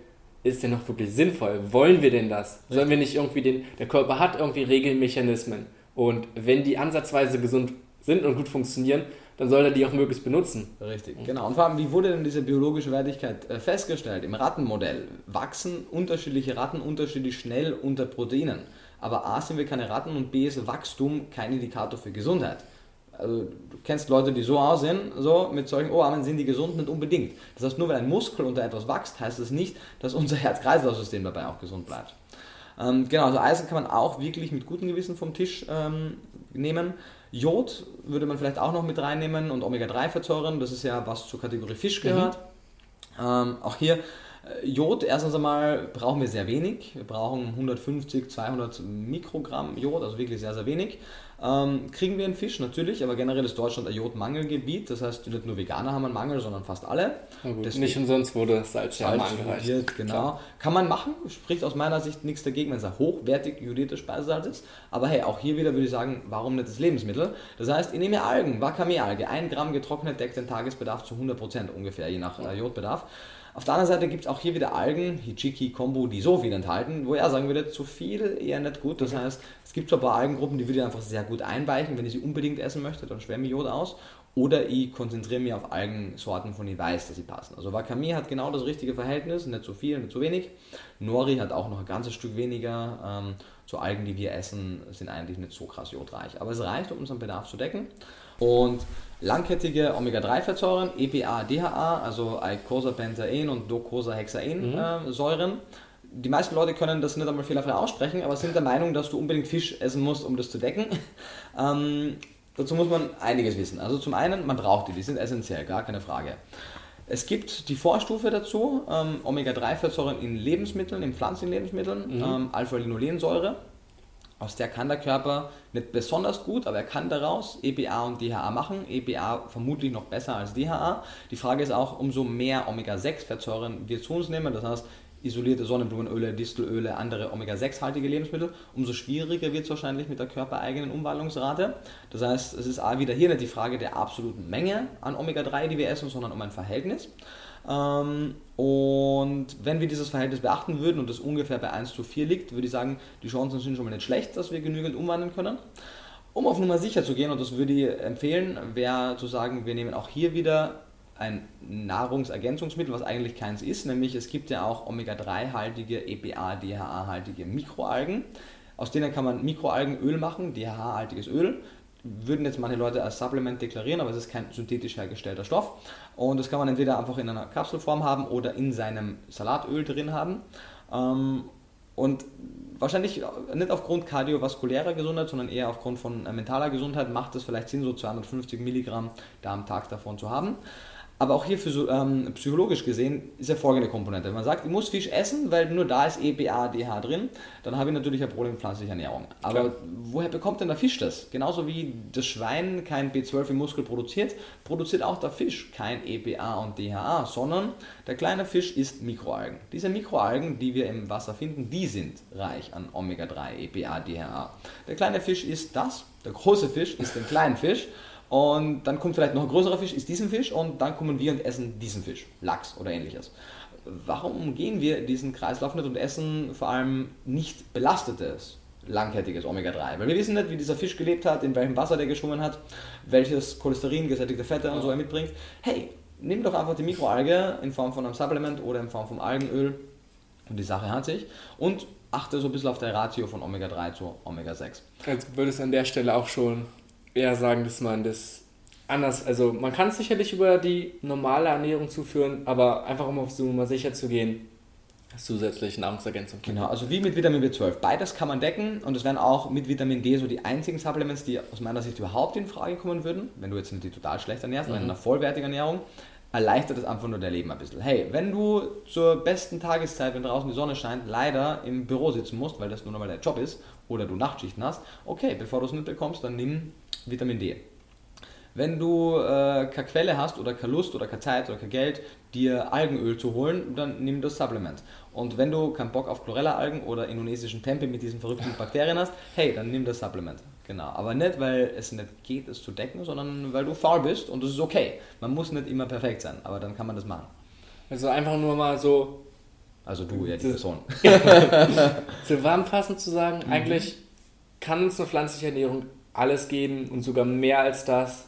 ist denn noch wirklich sinnvoll? Wollen wir denn das? Sollen wir nicht irgendwie den, der Körper hat irgendwie Regelmechanismen Und wenn die ansatzweise gesund sind und gut funktionieren, dann soll er die auch möglichst benutzen. Richtig, genau. Und vor allem, wie wurde denn diese biologische Wertigkeit äh, festgestellt? Im Rattenmodell wachsen unterschiedliche Ratten unterschiedlich schnell unter Proteinen. Aber A sind wir keine Ratten und B ist Wachstum kein Indikator für Gesundheit. Also du kennst Leute, die so aussehen, so mit solchen Ohrarmen sind die gesund, nicht unbedingt. Das heißt, nur weil ein Muskel unter etwas wächst, heißt das nicht, dass unser Herz-Kreislauf-System dabei auch gesund bleibt. Ähm, genau, also Eisen kann man auch wirklich mit gutem Gewissen vom Tisch ähm, nehmen. Jod würde man vielleicht auch noch mit reinnehmen und Omega-3-Fettsäuren, das ist ja was zur Kategorie Fisch gehört. Mhm. Ähm, auch hier äh, Jod, erstens einmal brauchen wir sehr wenig. Wir brauchen 150, 200 Mikrogramm Jod, also wirklich sehr, sehr wenig. Ähm, kriegen wir in Fisch natürlich, aber generell ist Deutschland ein Jodmangelgebiet. Das heißt, nicht nur Veganer haben einen Mangel, sondern fast alle. Gut, nicht umsonst wurde Salz, Salz ja angereicht. Genau. Klar. Kann man machen, spricht aus meiner Sicht nichts dagegen, wenn es ein hochwertig jodiertes Speisesalz ist. Aber hey, auch hier wieder würde ich sagen, warum nicht das Lebensmittel? Das heißt, ich nehme Algen, Wakame-Alge, ein Gramm getrocknet deckt den Tagesbedarf zu 100% ungefähr, je nach äh, Jodbedarf. Auf der anderen Seite gibt es auch hier wieder Algen, Hichiki, Kombu, die so viel enthalten, wo er sagen würde, zu viel eher nicht gut. Das heißt, es gibt so ein paar Algengruppen, die würde ich einfach sehr gut einweichen. Wenn ich sie unbedingt essen möchte, dann schwärme ich Jod aus. Oder ich konzentriere mich auf Algensorten, von denen ich weiß, dass sie passen. Also Wakame hat genau das richtige Verhältnis, nicht zu viel, nicht zu wenig. Nori hat auch noch ein ganzes Stück weniger. Ähm, so Algen, die wir essen, sind eigentlich nicht so krass jodreich. Aber es reicht, um unseren Bedarf zu decken. Und langkettige Omega-3-Fettsäuren, EPA, DHA, also Eicosapentaen und Docosahexaen-Säuren. Mhm. Äh, die meisten Leute können das nicht einmal fehlerfrei aussprechen, aber sind der Meinung, dass du unbedingt Fisch essen musst, um das zu decken. *laughs* ähm, dazu muss man einiges wissen. Also zum einen, man braucht die, die sind essentiell, gar keine Frage. Es gibt die Vorstufe dazu, ähm, Omega-3-Fettsäuren in Lebensmitteln, in pflanzlichen Lebensmitteln, mhm. ähm, Alpha-Linolensäure. Aus der kann der Körper nicht besonders gut, aber er kann daraus EPA und DHA machen. EPA vermutlich noch besser als DHA. Die Frage ist auch, umso mehr Omega-6-Fettsäuren wir zu uns nehmen, das heißt isolierte Sonnenblumenöle, Distelöle, andere Omega-6-haltige Lebensmittel, umso schwieriger wird es wahrscheinlich mit der körpereigenen Umwandlungsrate. Das heißt, es ist wieder hier nicht die Frage der absoluten Menge an Omega-3, die wir essen, sondern um ein Verhältnis. Ähm, und wenn wir dieses Verhältnis beachten würden und das ungefähr bei 1 zu 4 liegt, würde ich sagen, die Chancen sind schon mal nicht schlecht, dass wir genügend umwandeln können. Um auf Nummer sicher zu gehen, und das würde ich empfehlen, wäre zu sagen, wir nehmen auch hier wieder ein Nahrungsergänzungsmittel, was eigentlich keins ist, nämlich es gibt ja auch Omega-3-haltige, EPA, DHA-haltige Mikroalgen. Aus denen kann man Mikroalgenöl machen, DHA-haltiges Öl würden jetzt manche Leute als Supplement deklarieren, aber es ist kein synthetisch hergestellter Stoff. Und das kann man entweder einfach in einer Kapselform haben oder in seinem Salatöl drin haben. Ähm, und wahrscheinlich nicht aufgrund kardiovaskulärer Gesundheit, sondern eher aufgrund von mentaler Gesundheit macht es vielleicht Sinn, so 250 Milligramm da am Tag davon zu haben. Aber auch hier für so, ähm, psychologisch gesehen ist ja folgende Komponente. Wenn man sagt, ich muss Fisch essen, weil nur da ist EPA, DH drin, dann habe ich natürlich ein Problem mit pflanzlicher Ernährung. Aber Klar. woher bekommt denn der Fisch das? Genauso wie das Schwein kein B12 im Muskel produziert, produziert auch der Fisch kein EPA und DHA, sondern der kleine Fisch isst Mikroalgen. Diese Mikroalgen, die wir im Wasser finden, die sind reich an Omega-3, EPA, DHA. Der kleine Fisch isst das, der große Fisch isst den kleinen Fisch und dann kommt vielleicht noch ein größerer Fisch, ist diesen Fisch und dann kommen wir und essen diesen Fisch, Lachs oder ähnliches. Warum umgehen wir diesen Kreislauf nicht und essen vor allem nicht belastetes, langkettiges Omega-3? Weil wir wissen nicht, wie dieser Fisch gelebt hat, in welchem Wasser der geschwommen hat, welches Cholesterin, gesättigte Fette und so er mitbringt. Hey, nimm doch einfach die Mikroalge in Form von einem Supplement oder in Form von Algenöl und die Sache hat sich. Und achte so ein bisschen auf der Ratio von Omega-3 zu Omega-6. Also würdest du an der Stelle auch schon eher sagen, dass man das anders, also man kann es sicherlich über die normale Ernährung zuführen, aber einfach um auf so mal sicher zu gehen, zusätzliche Nahrungsergänzung. Genau, also wie mit Vitamin B12. Beides kann man decken und es wären auch mit Vitamin D so die einzigen Supplements, die aus meiner Sicht überhaupt in Frage kommen würden, wenn du jetzt nicht die total schlecht ernährst, mhm. sondern in einer vollwertigen Ernährung, erleichtert es einfach nur dein Leben ein bisschen. Hey, wenn du zur besten Tageszeit, wenn draußen die Sonne scheint, leider im Büro sitzen musst, weil das nur nochmal dein Job ist, oder du Nachtschichten hast, okay, bevor du es nicht bekommst, dann nimm Vitamin D. Wenn du äh, keine Quelle hast oder keine Lust oder keine Zeit oder kein Geld, dir Algenöl zu holen, dann nimm das Supplement. Und wenn du keinen Bock auf Chlorella-Algen oder indonesischen Tempe mit diesen verrückten Bakterien hast, hey, dann nimm das Supplement. Genau. Aber nicht, weil es nicht geht, es zu decken, sondern weil du faul bist und das ist okay. Man muss nicht immer perfekt sein, aber dann kann man das machen. Also einfach nur mal so. Also du, ja, die Person. *laughs* zu warmfassen zu sagen, mhm. eigentlich kann uns eine pflanzliche Ernährung alles geben und sogar mehr als das.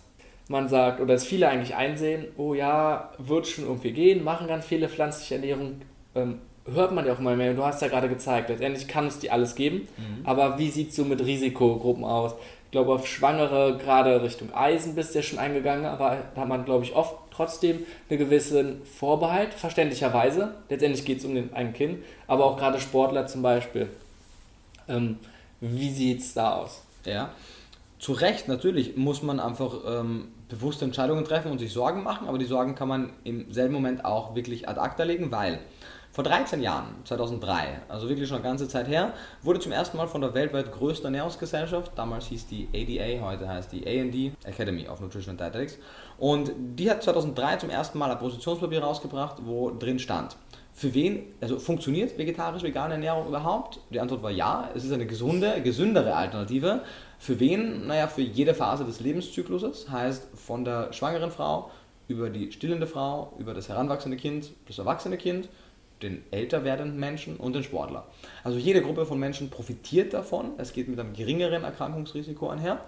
Man sagt, oder es viele eigentlich einsehen, oh ja, wird schon irgendwie gehen, machen ganz viele pflanzliche Ernährung, ähm, hört man ja auch mal mehr. Du hast ja gerade gezeigt, letztendlich kann es die alles geben, mhm. aber wie sieht es so mit Risikogruppen aus? Ich glaube, auf Schwangere, gerade Richtung Eisen bist du ja schon eingegangen, aber da hat man, glaube ich, oft trotzdem einen gewissen Vorbehalt, verständlicherweise. Letztendlich geht es um den, ein Kind, aber auch gerade Sportler zum Beispiel. Ähm, wie sieht es da aus? Ja, zu Recht, natürlich muss man einfach ähm, bewusste Entscheidungen treffen und sich Sorgen machen, aber die Sorgen kann man im selben Moment auch wirklich ad acta legen, weil vor 13 Jahren, 2003, also wirklich schon eine ganze Zeit her, wurde zum ersten Mal von der weltweit größten Ernährungsgesellschaft, damals hieß die ADA, heute heißt die A&D, Academy of Nutrition and Dietetics, und die hat 2003 zum ersten Mal ein Positionspapier rausgebracht, wo drin stand, für wen, also funktioniert vegetarisch-vegane Ernährung überhaupt? Die Antwort war ja, es ist eine gesunde, gesündere Alternative. Für wen? Naja, für jede Phase des Lebenszykluses, heißt von der schwangeren Frau über die stillende Frau, über das heranwachsende Kind, das erwachsene Kind, den älter werdenden Menschen und den Sportler. Also jede Gruppe von Menschen profitiert davon. Es geht mit einem geringeren Erkrankungsrisiko einher.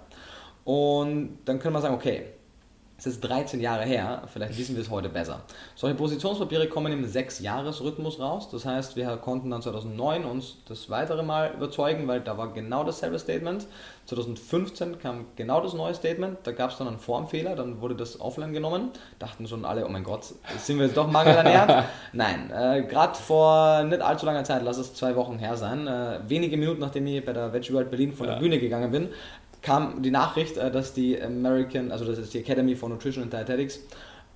Und dann können wir sagen, okay, es ist 13 Jahre her, vielleicht wissen wir es heute besser. Solche Positionspapiere kommen im 6-Jahres-Rhythmus raus. Das heißt, wir konnten dann 2009 uns das weitere Mal überzeugen, weil da war genau dasselbe Statement. 2015 kam genau das neue Statement. Da gab es dann einen Formfehler, dann wurde das offline genommen. Dachten schon alle, oh mein Gott, sind wir jetzt doch mangelernährt? *laughs* Nein, äh, gerade vor nicht allzu langer Zeit, lass es zwei Wochen her sein, äh, wenige Minuten nachdem ich bei der Veggie World Berlin von ja. der Bühne gegangen bin, kam die Nachricht, äh, dass die American, also das ist die Academy for Nutrition and Dietetics,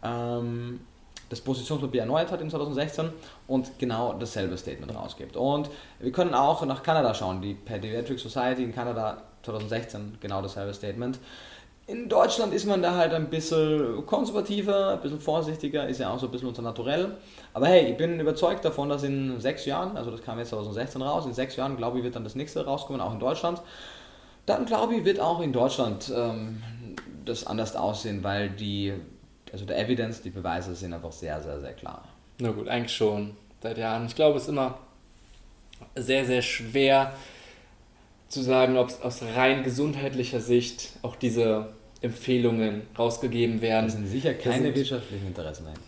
ähm, das Positionspapier erneuert hat in 2016 und genau dasselbe Statement rausgibt. Und wir können auch nach Kanada schauen, die Pediatric Society in Kanada 2016 genau dasselbe Statement. In Deutschland ist man da halt ein bisschen konservativer, ein bisschen vorsichtiger, ist ja auch so ein bisschen unser Naturell. Aber hey, ich bin überzeugt davon, dass in sechs Jahren, also das kam jetzt 2016 raus, in sechs Jahren, glaube ich, wird dann das nächste rauskommen, auch in Deutschland dann glaube ich, wird auch in Deutschland ähm, das anders aussehen, weil die, also der Evidence, die Beweise sind einfach sehr, sehr, sehr klar. Na gut, eigentlich schon seit Jahren. Ich glaube, es ist immer sehr, sehr schwer zu sagen, ob es aus rein gesundheitlicher Sicht auch diese Empfehlungen rausgegeben werden. Das sind sicher keine sind wirtschaftlichen Interessen dahinter.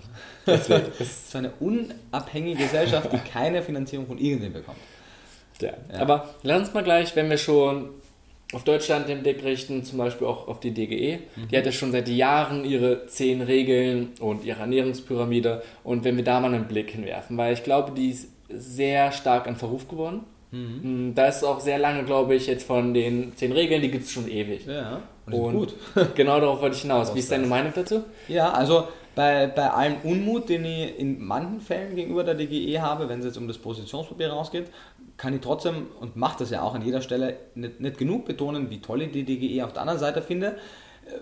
Das, *laughs* das ist eine unabhängige Gesellschaft, die keine Finanzierung von irgendwem bekommt. Ja. ja. Aber lass uns mal gleich, wenn wir schon auf Deutschland den Blick richten, zum Beispiel auch auf die DGE. Mhm. Die hat ja schon seit Jahren ihre zehn Regeln und ihre Ernährungspyramide. Und wenn wir da mal einen Blick hinwerfen, weil ich glaube, die ist sehr stark an Verruf geworden. Mhm. Mm, da ist auch sehr lange, glaube ich, jetzt von den zehn Regeln, die gibt es schon ewig. Ja, und, und gut. *laughs* genau darauf wollte ich hinaus. Wie ist deine Meinung dazu? Ja, also bei, bei allem Unmut, den ich in manchen Fällen gegenüber der DGE habe, wenn es jetzt um das Positionspapier rausgeht, kann ich trotzdem, und mache das ja auch an jeder Stelle, nicht, nicht genug betonen, wie toll ich die DGE auf der anderen Seite finde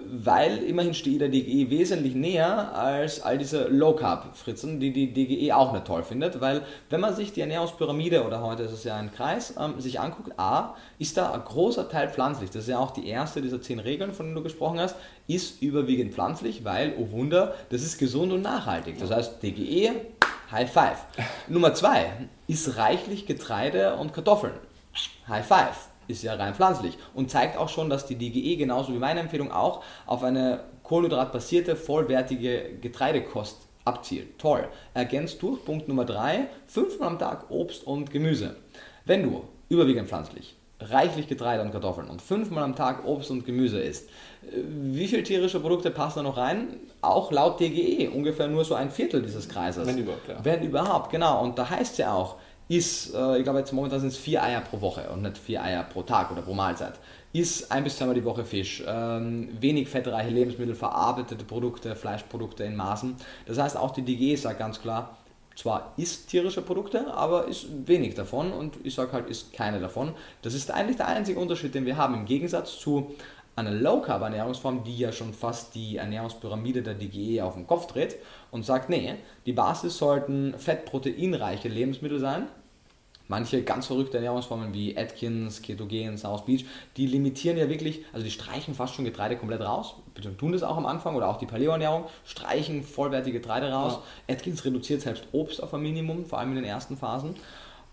weil immerhin steht der DGE wesentlich näher als all diese Low-Carb-Fritzen, die die DGE auch nicht toll findet, weil wenn man sich die Ernährungspyramide, oder heute ist es ja ein Kreis, ähm, sich anguckt, A, ist da ein großer Teil pflanzlich, das ist ja auch die erste dieser zehn Regeln, von denen du gesprochen hast, ist überwiegend pflanzlich, weil, oh Wunder, das ist gesund und nachhaltig. Das heißt, DGE, High Five. Nummer zwei ist reichlich Getreide und Kartoffeln. High Five ist ja rein pflanzlich und zeigt auch schon, dass die DGE genauso wie meine Empfehlung auch auf eine kohlenhydratbasierte, vollwertige Getreidekost abzielt. Toll. Ergänzt durch Punkt Nummer 3, fünfmal am Tag Obst und Gemüse. Wenn du überwiegend pflanzlich, reichlich Getreide und Kartoffeln und fünfmal am Tag Obst und Gemüse isst, wie viele tierische Produkte passen da noch rein? Auch laut DGE ungefähr nur so ein Viertel dieses Kreises. Wenn überhaupt, ja. Wenn überhaupt, genau. Und da heißt es ja auch, ist, äh, ich glaube jetzt momentan sind es vier Eier pro Woche und nicht vier Eier pro Tag oder pro Mahlzeit. Ist ein bis zweimal die Woche Fisch, ähm, wenig fettreiche Lebensmittel, verarbeitete Produkte, Fleischprodukte in Maßen. Das heißt, auch die DG sagt ganz klar, zwar isst tierische Produkte, aber ist wenig davon und ich sage halt, ist keine davon. Das ist eigentlich der einzige Unterschied, den wir haben im Gegensatz zu einer Low-Carb-Ernährungsform, die ja schon fast die Ernährungspyramide der DGE auf den Kopf dreht und sagt, nee, die Basis sollten fettproteinreiche Lebensmittel sein. Manche ganz verrückte Ernährungsformen wie Atkins, Ketogen, South Beach, die limitieren ja wirklich, also die streichen fast schon Getreide komplett raus, tun das auch am Anfang oder auch die Paleo-Ernährung, streichen vollwertige Getreide raus. Ja. Atkins reduziert selbst Obst auf ein Minimum, vor allem in den ersten Phasen.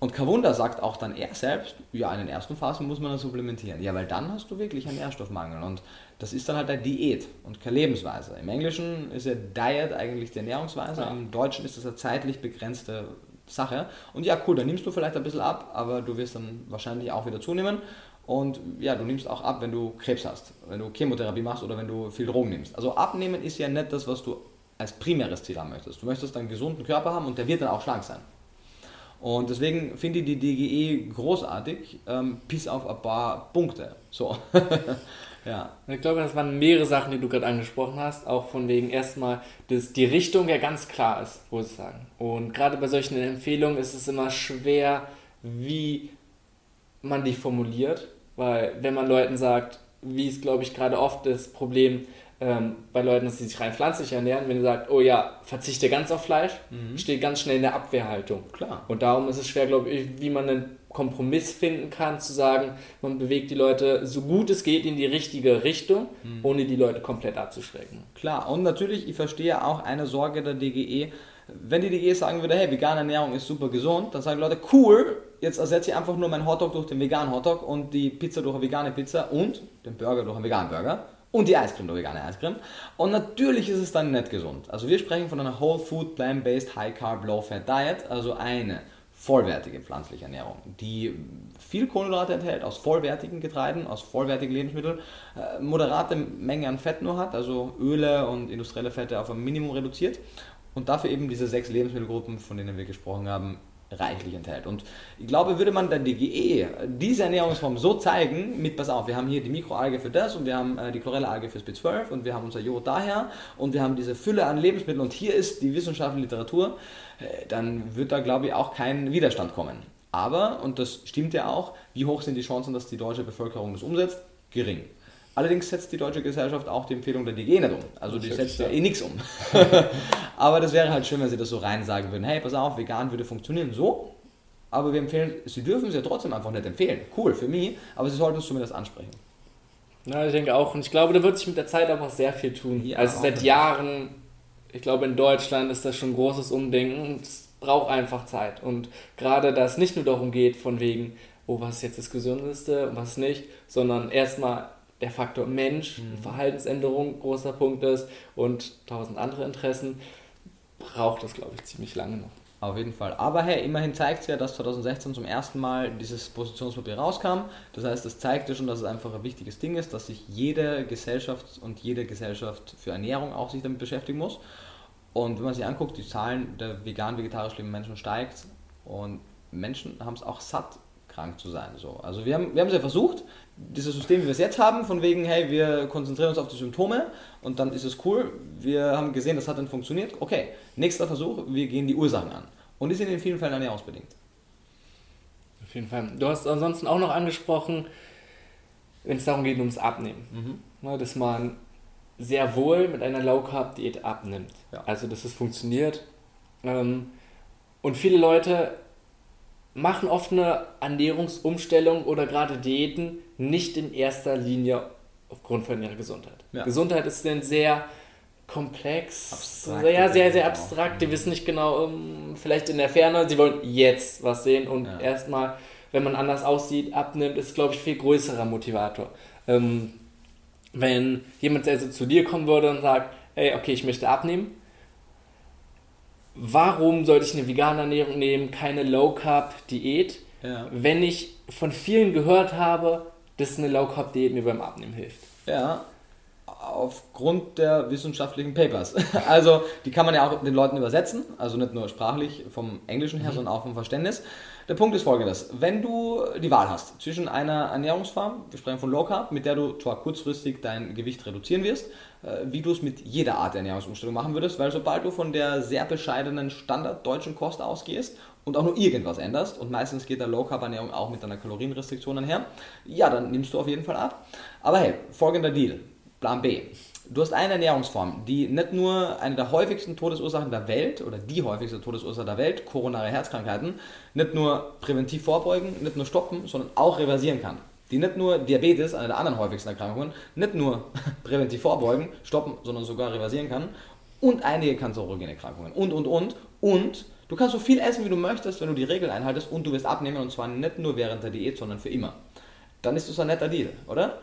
Und Kawunda sagt auch dann er selbst, ja, in den ersten Phasen muss man das supplementieren. Ja, weil dann hast du wirklich einen Nährstoffmangel. Und das ist dann halt eine Diät und keine Lebensweise. Im Englischen ist ja Diet eigentlich die Ernährungsweise, Ja. im Deutschen ist das eine zeitlich begrenzte Sache. Und ja, cool, dann nimmst du vielleicht ein bisschen ab, aber du wirst dann wahrscheinlich auch wieder zunehmen. Und ja, du nimmst auch ab, wenn du Krebs hast, wenn du Chemotherapie machst oder wenn du viel Drogen nimmst. Also abnehmen ist ja nicht das, was du als primäres Ziel haben möchtest. Du möchtest einen gesunden Körper haben und der wird dann auch schlank sein. Und deswegen finde ich die DGE großartig, ähm, bis auf ein paar Punkte. So. *laughs* ja. Ich glaube, das waren mehrere Sachen, die du gerade angesprochen hast, auch von wegen erstmal, dass die Richtung ja ganz klar ist, muss ich sagen. Und gerade bei solchen Empfehlungen ist es immer schwer, wie man die formuliert, weil wenn man Leuten sagt, wie es glaube ich gerade oft das Problem ähm, bei Leuten, dass sie sich rein pflanzlich ernähren, wenn ihr sagt, oh ja, verzichte ganz auf Fleisch, steht ganz schnell in der Abwehrhaltung. Klar. Und darum ist es schwer, glaube ich, wie man einen Kompromiss finden kann, zu sagen, man bewegt die Leute so gut es geht in die richtige Richtung, ohne die Leute komplett abzuschrecken. Klar, und natürlich, ich verstehe auch eine Sorge der DGE. Wenn die DGE sagen würde, hey, vegane Ernährung ist super gesund, dann sagen Leute, cool, jetzt ersetze ich einfach nur meinen Hotdog durch den veganen Hotdog und die Pizza durch eine vegane Pizza und den Burger durch einen veganen Burger und die Eiscreme durch vegane Eiscreme. Und natürlich ist es dann nicht gesund. Also wir sprechen von einer Whole Food, Plant-Based, High Carb, Low Fat Diet, also eine vollwertige pflanzliche Ernährung, die viel Kohlenhydrate enthält, aus vollwertigen Getreiden, aus vollwertigen Lebensmitteln, äh, moderate Menge an Fett nur hat, also Öle und industrielle Fette auf ein Minimum reduziert und dafür eben diese sechs Lebensmittelgruppen, von denen wir gesprochen haben, reichlich enthält. Und ich glaube, würde man der DGE diese Ernährungsform so zeigen, mit, pass auf, wir haben hier die Mikroalge für das und wir haben äh, die Chlorella-Alge fürs B12 und wir haben unser Jod daher und wir haben diese Fülle an Lebensmitteln und hier ist die wissenschaftliche Literatur, äh, dann wird da, glaube ich, auch kein Widerstand kommen. Aber, und das stimmt ja auch, wie hoch sind die Chancen, dass die deutsche Bevölkerung das umsetzt? Gering. Allerdings setzt die deutsche Gesellschaft auch die Empfehlung der DG nicht um. Also die setzt ja eh nichts um. *laughs* aber das wäre halt schön, wenn sie das so rein sagen würden, hey, pass auf, vegan würde funktionieren so, aber wir empfehlen, sie dürfen es ja trotzdem einfach nicht empfehlen. Cool, für mich, aber sie sollten es zumindest ansprechen. Ja, ich denke auch. Und ich glaube, da wird sich mit der Zeit auch sehr viel tun. Ja, also seit Jahren, ich glaube, in Deutschland ist das schon ein großes Umdenken und es braucht einfach Zeit. Und gerade, dass es nicht nur darum geht, von wegen, oh, was ist jetzt das Gesündeste und was nicht, sondern erstmal der Faktor Mensch, Verhaltensänderung großer Punkt ist und tausend andere Interessen, braucht das, glaube ich, ziemlich lange noch. Auf jeden Fall. Aber hey, immerhin zeigt es ja, dass 2016 zum ersten Mal dieses Positionspapier rauskam. Das heißt, es zeigt ja schon, dass es einfach ein wichtiges Ding ist, dass sich jede Gesellschaft und jede Gesellschaft für Ernährung auch sich damit beschäftigen muss. Und wenn man sich anguckt, die Zahlen der vegan-vegetarisch lebenden Menschen steigt und Menschen haben es auch satt, krank zu sein. So. Also wir haben, wir haben es ja versucht, dieses System, wie wir es jetzt haben, von wegen, hey, wir konzentrieren uns auf die Symptome und dann ist es cool. Wir haben gesehen, das hat dann funktioniert. Okay, nächster Versuch, wir gehen die Ursachen an. Und die sind in vielen Fällen ernährungsbedingt. Auf jeden Fall. Du hast ansonsten auch noch angesprochen, wenn es darum geht, ums Abnehmen. Ne, dass man sehr wohl mit einer Low-Carb-Diät abnimmt. Ja. Also, dass es funktioniert. Ähm, und viele Leute machen oft eine Ernährungsumstellung oder gerade Diäten nicht in erster Linie aufgrund von ihrer Gesundheit. Ja. Gesundheit ist dann sehr komplex, Abstrakt, sehr, sehr, sehr abstrakt. Die wissen nicht genau, ähm, vielleicht in der Ferne, sie wollen jetzt was sehen und Ja. erstmal, wenn man anders aussieht, abnimmt, ist, glaube ich, viel größerer Motivator. Ähm, wenn jemand also zu dir kommen würde und sagt, ey, okay, ich möchte abnehmen, warum sollte ich eine vegane Ernährung nehmen, keine Low-Carb-Diät, Ja. wenn ich von vielen gehört habe, dass eine Low-Carb-Diät mir beim Abnehmen hilft? Ja, aufgrund der wissenschaftlichen Papers. *laughs* Also die kann man ja auch den Leuten übersetzen, also nicht nur sprachlich vom Englischen her, sondern auch vom Verständnis. Der Punkt ist folgendes, wenn du die Wahl hast zwischen einer Ernährungsform, wir sprechen von Low Carb, mit der du zwar kurzfristig dein Gewicht reduzieren wirst, äh, wie du es mit jeder Art der Ernährungsumstellung machen würdest, weil sobald du von der sehr bescheidenen standarddeutschen Kost ausgehst und auch nur irgendwas änderst, und meistens geht der Low Carb Ernährung auch mit einer Kalorienrestriktion einher, ja, dann nimmst du auf jeden Fall ab. Aber hey, folgender Deal. Plan B. Du hast eine Ernährungsform, die nicht nur eine der häufigsten Todesursachen der Welt oder die häufigste Todesursache der Welt, koronare Herzkrankheiten, nicht nur präventiv vorbeugen, nicht nur stoppen, sondern auch reversieren kann. Die nicht nur Diabetes, eine der anderen häufigsten Erkrankungen, nicht nur *laughs* präventiv vorbeugen, stoppen, sondern sogar reversieren kann. Und einige kanzerogene Erkrankungen. Und, und, und. Und Du kannst so viel essen, wie du möchtest, wenn du die Regeln einhaltest und du wirst abnehmen und zwar nicht nur während der Diät, sondern für immer. Dann ist das ein netter Deal, oder?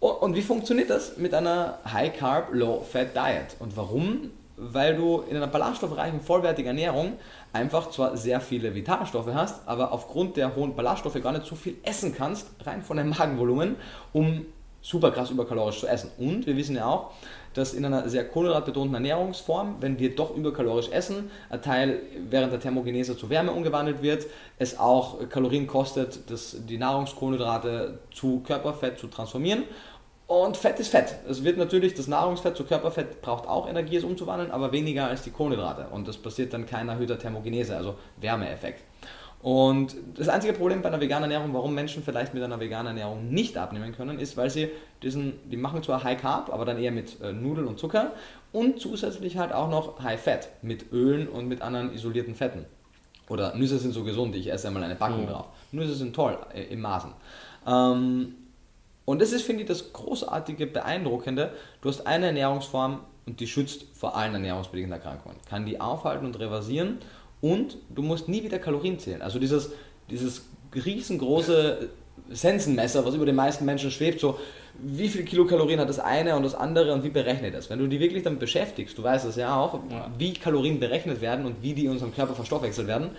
Und wie funktioniert das mit einer High Carb, Low Fat Diet? Und warum? Weil du in einer ballaststoffreichen, vollwertigen Ernährung einfach zwar sehr viele Vitalstoffe hast, aber aufgrund der hohen Ballaststoffe gar nicht so viel essen kannst, rein von deinem Magenvolumen, um super krass überkalorisch zu essen. Und wir wissen ja auch, dass in einer sehr kohlenhydratbetonten Ernährungsform, wenn wir doch überkalorisch essen, ein Teil während der Thermogenese zu Wärme umgewandelt wird, es auch Kalorien kostet, das, die Nahrungskohlenhydrate zu Körperfett zu transformieren. Und Fett ist Fett. Es wird natürlich, das Nahrungsfett zu Körperfett braucht auch Energie, es umzuwandeln, aber weniger als die Kohlenhydrate. Und das passiert dann kein erhöhter Thermogenese, also Wärmeeffekt. Und das einzige Problem bei einer veganen Ernährung, warum Menschen vielleicht mit einer veganen Ernährung nicht abnehmen können, ist, weil sie diesen, die machen zwar High Carb, aber dann eher mit äh, Nudeln und Zucker und zusätzlich halt auch noch High Fat mit Ölen und mit anderen isolierten Fetten. Oder Nüsse sind so gesund, ich esse einmal eine Packung mhm. drauf. Nüsse sind toll äh, im Maßen. Ähm, und das ist, finde ich, das großartige, beeindruckende. Du hast eine Ernährungsform und die schützt vor allen ernährungsbedingten Erkrankungen. Kann die aufhalten und reversieren und du musst nie wieder Kalorien zählen. Also dieses, dieses riesengroße Sensenmesser, was über den meisten Menschen schwebt, so wie viel Kilokalorien hat das eine und das andere und wie berechnet das? Wenn du dich wirklich damit beschäftigst, du weißt es ja auch, ja. wie Kalorien berechnet werden und wie die in unserem Körper verstoffwechselt werden,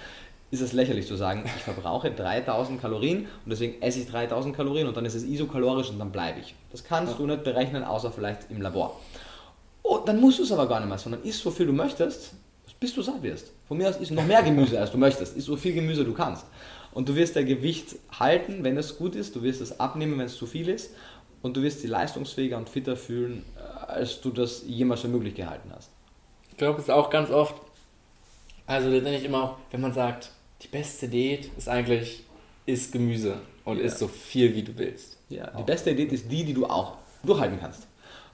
ist es lächerlich zu sagen, ich verbrauche 3000 Kalorien und deswegen esse ich 3000 Kalorien und dann ist es isokalorisch und dann bleibe ich. Das kannst ja. du nicht berechnen, außer vielleicht im Labor. Oh, dann musst du es aber gar nicht mehr, sondern isst so viel du möchtest bis du satt wirst. Von mir aus isst noch mehr Gemüse, als du möchtest. Isst so viel Gemüse du kannst. Und du wirst dein Gewicht halten, wenn es gut ist. Du wirst es abnehmen, wenn es zu viel ist. Und du wirst dich leistungsfähiger und fitter fühlen, äh, als du das jemals für möglich gehalten hast. Ich glaube, es ist auch ganz oft, also letztendlich immer auch, wenn man sagt, die beste Diät ist eigentlich, isst Gemüse und ja. isst so viel, wie du willst. Ja, die beste Diät ist die, die du auch durchhalten kannst.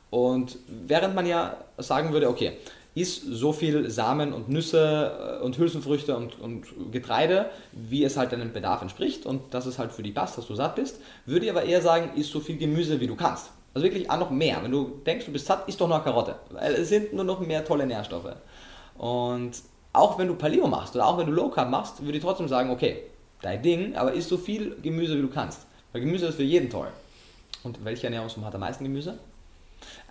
Und während man ja sagen würde, okay, isst so viel Samen und Nüsse äh, und Hülsenfrüchte und, und Getreide, wie es halt deinem Bedarf entspricht und dass es halt für dich passt, dass du satt bist, würde ich aber eher sagen, isst so viel Gemüse, wie du kannst. Also wirklich auch noch mehr. Wenn du denkst, du bist satt, isst doch noch Karotte. Weil es sind nur noch mehr tolle Nährstoffe. Und auch wenn du Paleo machst oder auch wenn du Low Carb machst, würde ich trotzdem sagen, okay, dein Ding, aber isst so viel Gemüse, wie du kannst. Weil Gemüse ist für jeden toll. Und welche Ernährungsform hat am meisten Gemüse?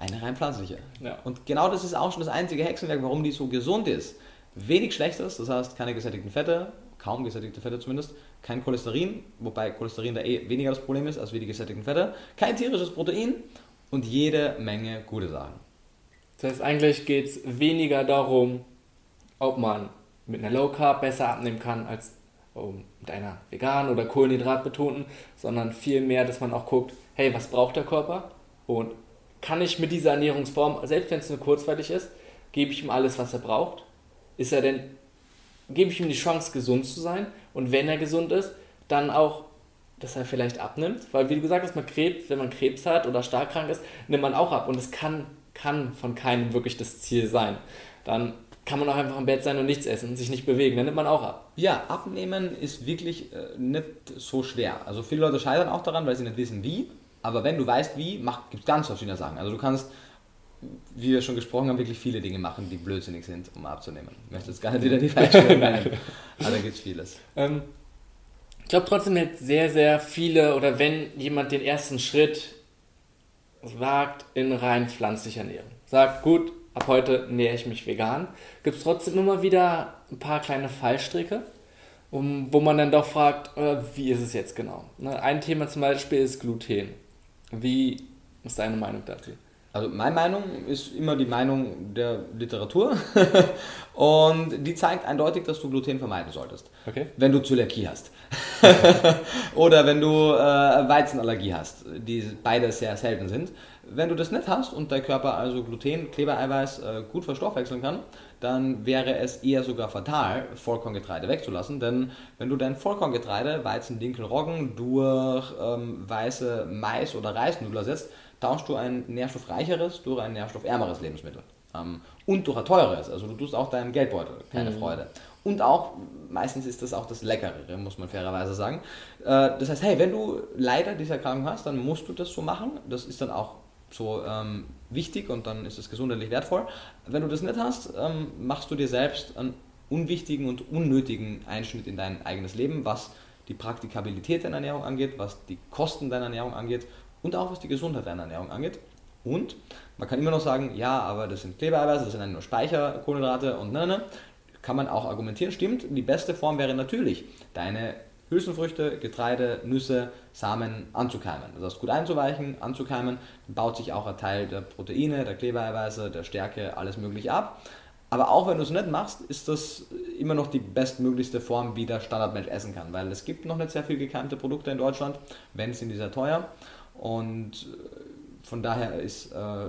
Eine rein pflanzliche. Ja. Und genau das ist auch schon das einzige Hexenwerk, warum die so gesund ist. Wenig Schlechtes, das heißt keine gesättigten Fette, kaum gesättigte Fette zumindest, kein Cholesterin, wobei Cholesterin da eh weniger das Problem ist als wie die gesättigten Fette, kein tierisches Protein und jede Menge gute Sachen. Das heißt, eigentlich geht es weniger darum, ob man mit einer Low Carb besser abnehmen kann als mit einer veganen oder kohlenhydratbetonten, sondern vielmehr, dass man auch guckt, hey, was braucht der Körper und kann ich mit dieser Ernährungsform, selbst wenn es nur kurzweilig ist, gebe ich ihm alles, was er braucht? Ist er denn, gebe ich ihm die Chance, gesund zu sein? Und wenn er gesund ist, dann auch, dass er vielleicht abnimmt? Weil, wie du gesagt hast, man Krebs, wenn man Krebs hat oder stark krank ist, nimmt man auch ab. Und es kann, kann von keinem wirklich das Ziel sein. Dann kann man auch einfach im Bett sein und nichts essen und sich nicht bewegen. Dann nimmt man auch ab. Ja, abnehmen ist wirklich äh, nicht so schwer. Also viele Leute scheitern auch daran, weil sie nicht wissen, wie. Aber wenn du weißt, wie, gibt es ganz verschiedene Sachen. Also du kannst, wie wir schon gesprochen haben, wirklich viele Dinge machen, die blödsinnig sind, um abzunehmen. Ich möchte jetzt gar nicht wieder die falsche nennen, aber da gibt es vieles. Ähm, ich glaube trotzdem jetzt sehr, sehr viele, oder wenn jemand den ersten Schritt wagt in rein pflanzlicher Ernährung, sagt, gut, ab heute nähere ich mich vegan, gibt es trotzdem immer wieder ein paar kleine Fallstricke, um, wo man dann doch fragt, äh, wie ist es jetzt genau? Ne, ein Thema zum Beispiel ist Gluten. Wie ist deine Meinung dazu? Also meine Meinung ist immer die Meinung der Literatur *laughs* und die zeigt eindeutig, dass du Gluten vermeiden solltest. Okay. Wenn du Zöliakie hast. *laughs* Oder wenn du äh, Weizenallergie hast, die beide sehr selten sind. Wenn du das nicht hast und dein Körper also Gluten, Klebereiweiß äh, gut verstoffwechseln kann, dann wäre es eher sogar fatal, Vollkorngetreide wegzulassen. Denn wenn du dein Vollkorngetreide, Weizen, Dinkel, Roggen, durch ähm, weiße Mais- oder Reisnudeln ersetzt, tauschst du ein nährstoffreicheres durch ein nährstoffärmeres Lebensmittel. Ähm, und durch ein teures. Also du tust auch deinem Geldbeutel keine mhm. Freude. Und auch, meistens ist das auch das Leckerere, muss man fairerweise sagen. Äh, das heißt, hey, wenn du leider diese Erkrankung hast, dann musst du das so machen. Das ist dann auch so ähm, wichtig und dann ist es gesundheitlich wertvoll. Wenn du das nicht hast, ähm, machst du dir selbst einen unwichtigen und unnötigen Einschnitt in dein eigenes Leben, was die Praktikabilität deiner Ernährung angeht, was die Kosten deiner Ernährung angeht und auch was die Gesundheit deiner Ernährung angeht. Und man kann immer noch sagen, ja, aber das sind Klebereiweiße, das sind nur Speicherkohlenhydrate und ne, ne. Kann man auch argumentieren, stimmt. Die beste Form wäre natürlich, deine Hülsenfrüchte, Getreide, Nüsse, Samen anzukeimen. Das heißt, gut einzuweichen, anzukeimen, dann baut sich auch ein Teil der Proteine, der Klebereiweiße, der Stärke, alles mögliche ab. Aber auch wenn du es nicht machst, ist das immer noch die bestmöglichste Form, wie der Standardmensch essen kann. Weil es gibt noch nicht sehr viel gekeimte Produkte in Deutschland, wenn sind die sehr teuer. Und von daher ist äh,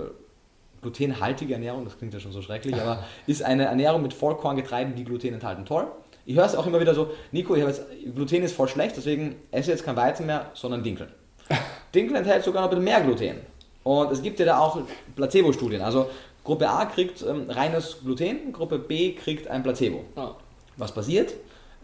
glutenhaltige Ernährung, das klingt ja schon so schrecklich, aber *laughs* ist eine Ernährung mit Vollkorngetreiden, die Gluten enthalten, toll. Ich höre es auch immer wieder so, Nico, ich jetzt, Gluten ist voll schlecht, deswegen esse jetzt kein Weizen mehr, sondern Dinkel. *laughs* Dinkel enthält sogar noch ein bisschen mehr Gluten. Und es gibt ja da auch Placebo-Studien. Also Gruppe A kriegt ähm, reines Gluten, Gruppe B kriegt ein Placebo. Oh. Was passiert?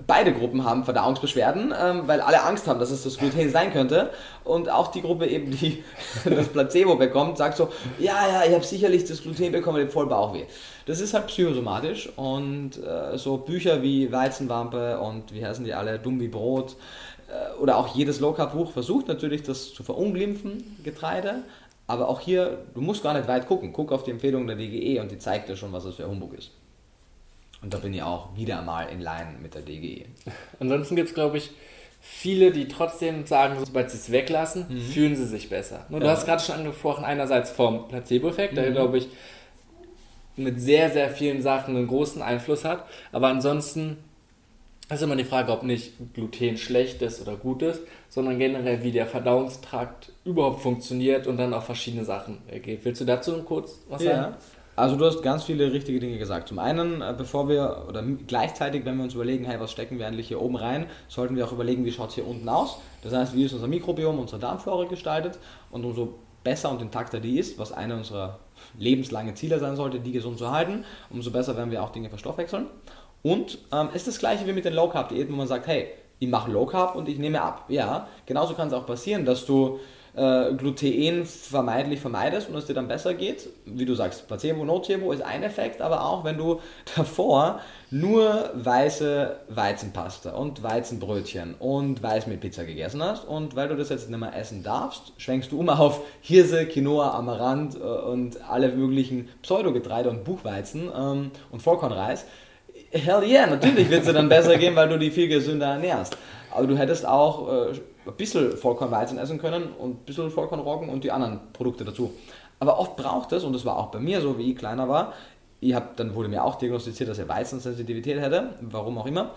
Beide Gruppen haben Verdauungsbeschwerden, ähm, weil alle Angst haben, dass es das Gluten sein könnte. Und auch die Gruppe eben, die *laughs* das Placebo bekommt, sagt so, ja, ja, ich habe sicherlich das Gluten bekommen, ich habe voll Bauchweh. Das ist halt psychosomatisch und äh, so Bücher wie Weizenwampe und wie heißen die alle, Dumm wie Brot äh, oder auch jedes Low-Carb-Buch versucht natürlich das zu verunglimpfen, Getreide. Aber auch hier, du musst gar nicht weit gucken. Guck auf die Empfehlung der DGE und die zeigt dir schon, was das für Humbug ist. Und da bin ich auch wieder mal in Line mit der DGE. Ansonsten gibt es, glaube ich, viele, die trotzdem sagen, sobald sie es weglassen, mhm. fühlen sie sich besser. Du ja. hast gerade schon angesprochen, einerseits vom Placebo-Effekt, mhm. der, glaube ich, mit sehr, sehr vielen Sachen einen großen Einfluss hat. Aber ansonsten ist immer die Frage, ob nicht Gluten schlecht ist oder gut ist, sondern generell, wie der Verdauungstrakt überhaupt funktioniert und dann auch verschiedene Sachen ergeht. Willst du dazu kurz was ja. sagen? Also du hast ganz viele richtige Dinge gesagt. Zum einen, äh, bevor wir, oder gleichzeitig, wenn wir uns überlegen, hey, was stecken wir eigentlich hier oben rein, sollten wir auch überlegen, wie schaut es hier unten aus. Das heißt, wie ist unser Mikrobiom, unsere Darmflora gestaltet und umso besser und intakter die ist, was eine unserer lebenslangen Ziele sein sollte, die gesund zu halten, umso besser werden wir auch Dinge verstoffwechseln. Und ähm, ist das gleiche wie mit den Low Carb Diäten, wo man sagt, hey, ich mache Low Carb und ich nehme ab. Ja, genauso kann es auch passieren, dass du äh, Gluten vermeidlich vermeidest und es dir dann besser geht. Wie du sagst, Placebo, Nocebo ist ein Effekt, aber auch wenn du *laughs* davor nur weiße Weizenpasta und Weizenbrötchen und Weißmehlpizza gegessen hast und weil du das jetzt nicht mehr essen darfst, schwenkst du um auf Hirse, Quinoa, Amaranth äh, und alle möglichen Pseudogetreide und Buchweizen ähm, und Vollkornreis. Hell yeah, natürlich wird es dir dann besser gehen, weil du die viel gesünder ernährst. Aber du hättest auch äh, ein bisschen Vollkornweizen essen können und ein bisschen Vollkornroggen und die anderen Produkte dazu. Aber oft braucht es, und das war auch bei mir so, wie ich kleiner war, ich hab, dann wurde mir auch diagnostiziert, dass ich Weizensensitivität hätte, warum auch immer.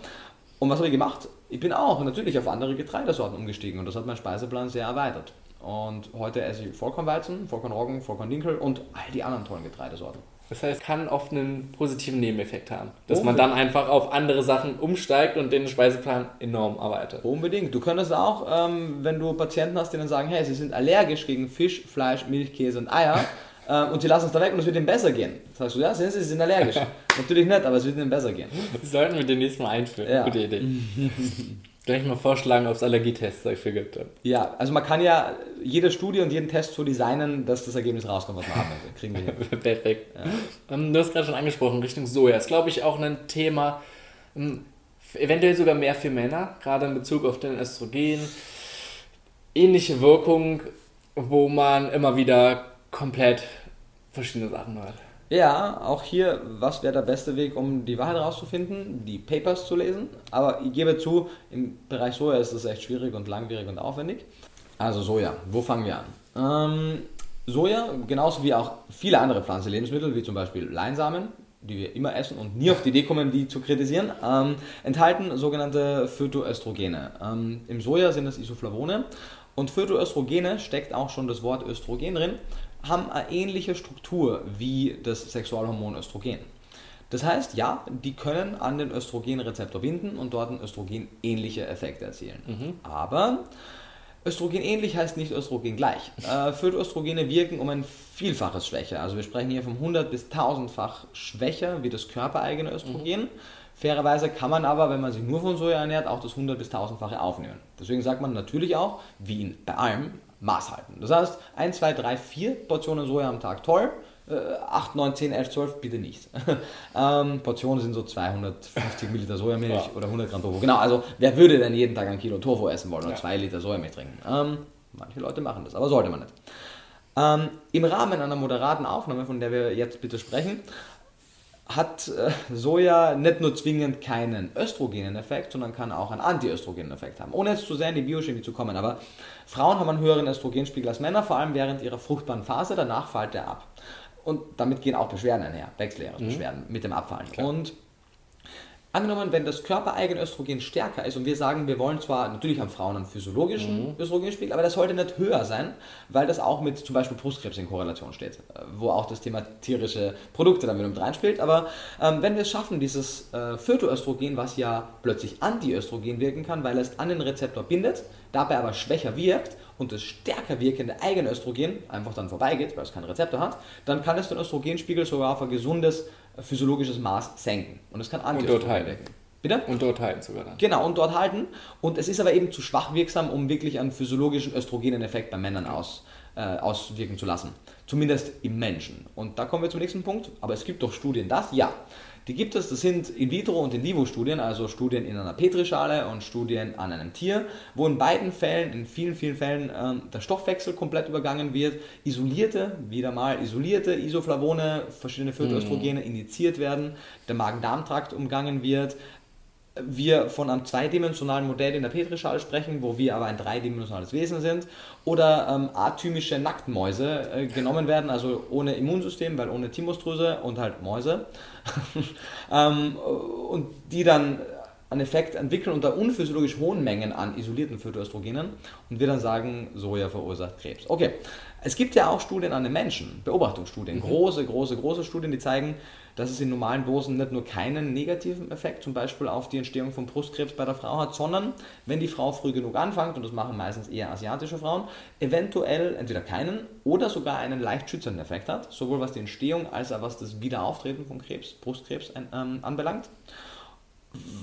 Und was habe ich gemacht? Ich bin auch natürlich auf andere Getreidesorten umgestiegen und das hat meinen Speiseplan sehr erweitert. Und heute esse ich Vollkornweizen, Vollkornroggen, Vollkorndinkel und all die anderen tollen Getreidesorten. Das heißt, kann oft einen positiven Nebeneffekt haben, dass Unbedingt. man dann einfach auf andere Sachen umsteigt und den Speiseplan enorm erweitert. Unbedingt. Du könntest auch, ähm, wenn du Patienten hast, die dann sagen, hey, sie sind allergisch gegen Fisch, Fleisch, Milch, Käse und Eier *laughs* ähm, und sie lassen es da weg und es wird ihnen besser gehen. Sagst du, ja, sind sie, sie sind allergisch. *laughs* Natürlich nicht, aber es wird ihnen besser gehen. Das sollten wir demnächst mal einführen. Ja. Gute Idee. *laughs* Gleich mal vorschlagen, ob es Allergietests dafür gibt. Ja, also man kann ja jede Studie und jeden Test so designen, dass das Ergebnis rauskommt, was man haben möchte. Kriegen wir hin. *laughs* Perfekt. Ja. Ähm, du hast gerade schon angesprochen, Richtung Soja. Ist, glaube ich, auch ein Thema, ähm, eventuell sogar mehr für Männer, gerade in Bezug auf den Östrogen. Ähnliche Wirkung, wo man immer wieder komplett verschiedene Sachen hört. Ja, auch hier, was wäre der beste Weg, um die Wahrheit herauszufinden? Die Papers zu lesen. Aber ich gebe zu, im Bereich Soja ist das echt schwierig und langwierig und aufwendig. Also Soja, wo fangen wir an? Ähm, Soja, genauso wie auch viele andere Pflanzenlebensmittel, wie zum Beispiel Leinsamen, die wir immer essen und nie auf die Idee kommen, die zu kritisieren, ähm, enthalten sogenannte Phytoöstrogene. Ähm, Im Soja sind es Isoflavone und Phytoöstrogene steckt auch schon das Wort Östrogen drin haben eine ähnliche Struktur wie das Sexualhormon Östrogen. Das heißt, ja, die können an den Östrogenrezeptor binden und dort Östrogen-ähnliche Effekte erzielen. Mhm. Aber Östrogen ähnlich heißt nicht Östrogen gleich. Äh, Phytoöstrogene wirken um ein Vielfaches schwächer. Also wir sprechen hier vom 100 bis 1000-fach schwächer wie das körpereigene Östrogen. Mhm. Fairerweise kann man aber, wenn man sich nur von Soja ernährt, auch das 100 bis 1000-fache aufnehmen. Deswegen sagt man natürlich auch, wie bei allem, Maß halten. Das heißt, 1, 2, 3, 4 Portionen Soja am Tag toll, Äh, 8, 9, 10, 11, 12, bitte nicht. *laughs* ähm, Portionen sind so 250 Milliliter Sojamilch Ja. oder 100 Gramm Tofu. Genau, also wer würde denn jeden Tag ein Kilo Tofu essen wollen oder Ja. 2 Liter Sojamilch trinken? Ähm, manche Leute machen das, aber sollte man nicht. Ähm, Im Rahmen einer moderaten Aufnahme, von der wir jetzt bitte sprechen, hat äh, Soja nicht nur zwingend keinen östrogenen Effekt, sondern kann auch einen antiöstrogenen Effekt haben. Ohne jetzt zu sehr in die Biochemie zu kommen, aber Frauen haben einen höheren Östrogenspiegel als Männer, vor allem während ihrer fruchtbaren Phase, danach fällt der ab. Und damit gehen auch Beschwerden einher, Wechseljahresbeschwerden mit dem Abfallen. Klar. Und Angenommen, wenn das körpereigene Östrogen stärker ist und wir sagen, wir wollen zwar, natürlich haben Frauen einen physiologischen Östrogenspiegel, aber das sollte nicht höher sein, weil das auch mit zum Beispiel Brustkrebs in Korrelation steht, äh, wo auch das Thema tierische Produkte damit mit reinspielt. Aber ähm, wenn wir es schaffen, dieses äh, Phytoöstrogen, was ja plötzlich Antiöstrogen wirken kann, weil es an den Rezeptor bindet, dabei aber schwächer wirkt und das stärker wirkende eigene Östrogen einfach dann vorbeigeht, weil es keinen Rezeptor hat, dann kann es den Östrogenspiegel sogar auf ein gesundes äh, physiologisches Maß senken. Und es kann Antiöstrogen wirken. Bitte? Und dort halten sogar dann. Genau, und dort halten. Und es ist aber eben zu schwach wirksam, um wirklich einen physiologischen östrogenen Effekt bei Männern aus, äh, auswirken zu lassen. Zumindest im Menschen. Und da kommen wir zum nächsten Punkt. Aber es gibt doch Studien, das? Ja. Die gibt es, das sind In-vitro- und In-vivo-Studien, also Studien in einer Petrischale und Studien an einem Tier, wo in beiden Fällen, in vielen, vielen Fällen, ähm, der Stoffwechsel komplett übergangen wird, isolierte, wieder mal isolierte Isoflavone, verschiedene Phytoöstrogene injiziert werden, der Magen-Darm-Trakt umgangen wird, wir von einem zweidimensionalen Modell in der Petrischale sprechen, wo wir aber ein dreidimensionales Wesen sind, oder ähm, atymische Nacktmäuse äh, genommen werden, also ohne Immunsystem, weil ohne Thymusdrüse und halt Mäuse, *laughs* ähm, und die dann einen Effekt entwickeln unter unphysiologisch hohen Mengen an isolierten Phytoöstrogenen und wir dann sagen, Soja verursacht Krebs. Okay, es gibt ja auch Studien an den Menschen, Beobachtungsstudien, große, große, große Studien, die zeigen, dass es in normalen Dosen nicht nur keinen negativen Effekt, zum Beispiel auf die Entstehung von Brustkrebs bei der Frau hat, sondern wenn die Frau früh genug anfängt, und das machen meistens eher asiatische Frauen, eventuell entweder keinen oder sogar einen leicht schützenden Effekt hat, sowohl was die Entstehung als auch was das Wiederauftreten von Krebs, Brustkrebs ähm, anbelangt.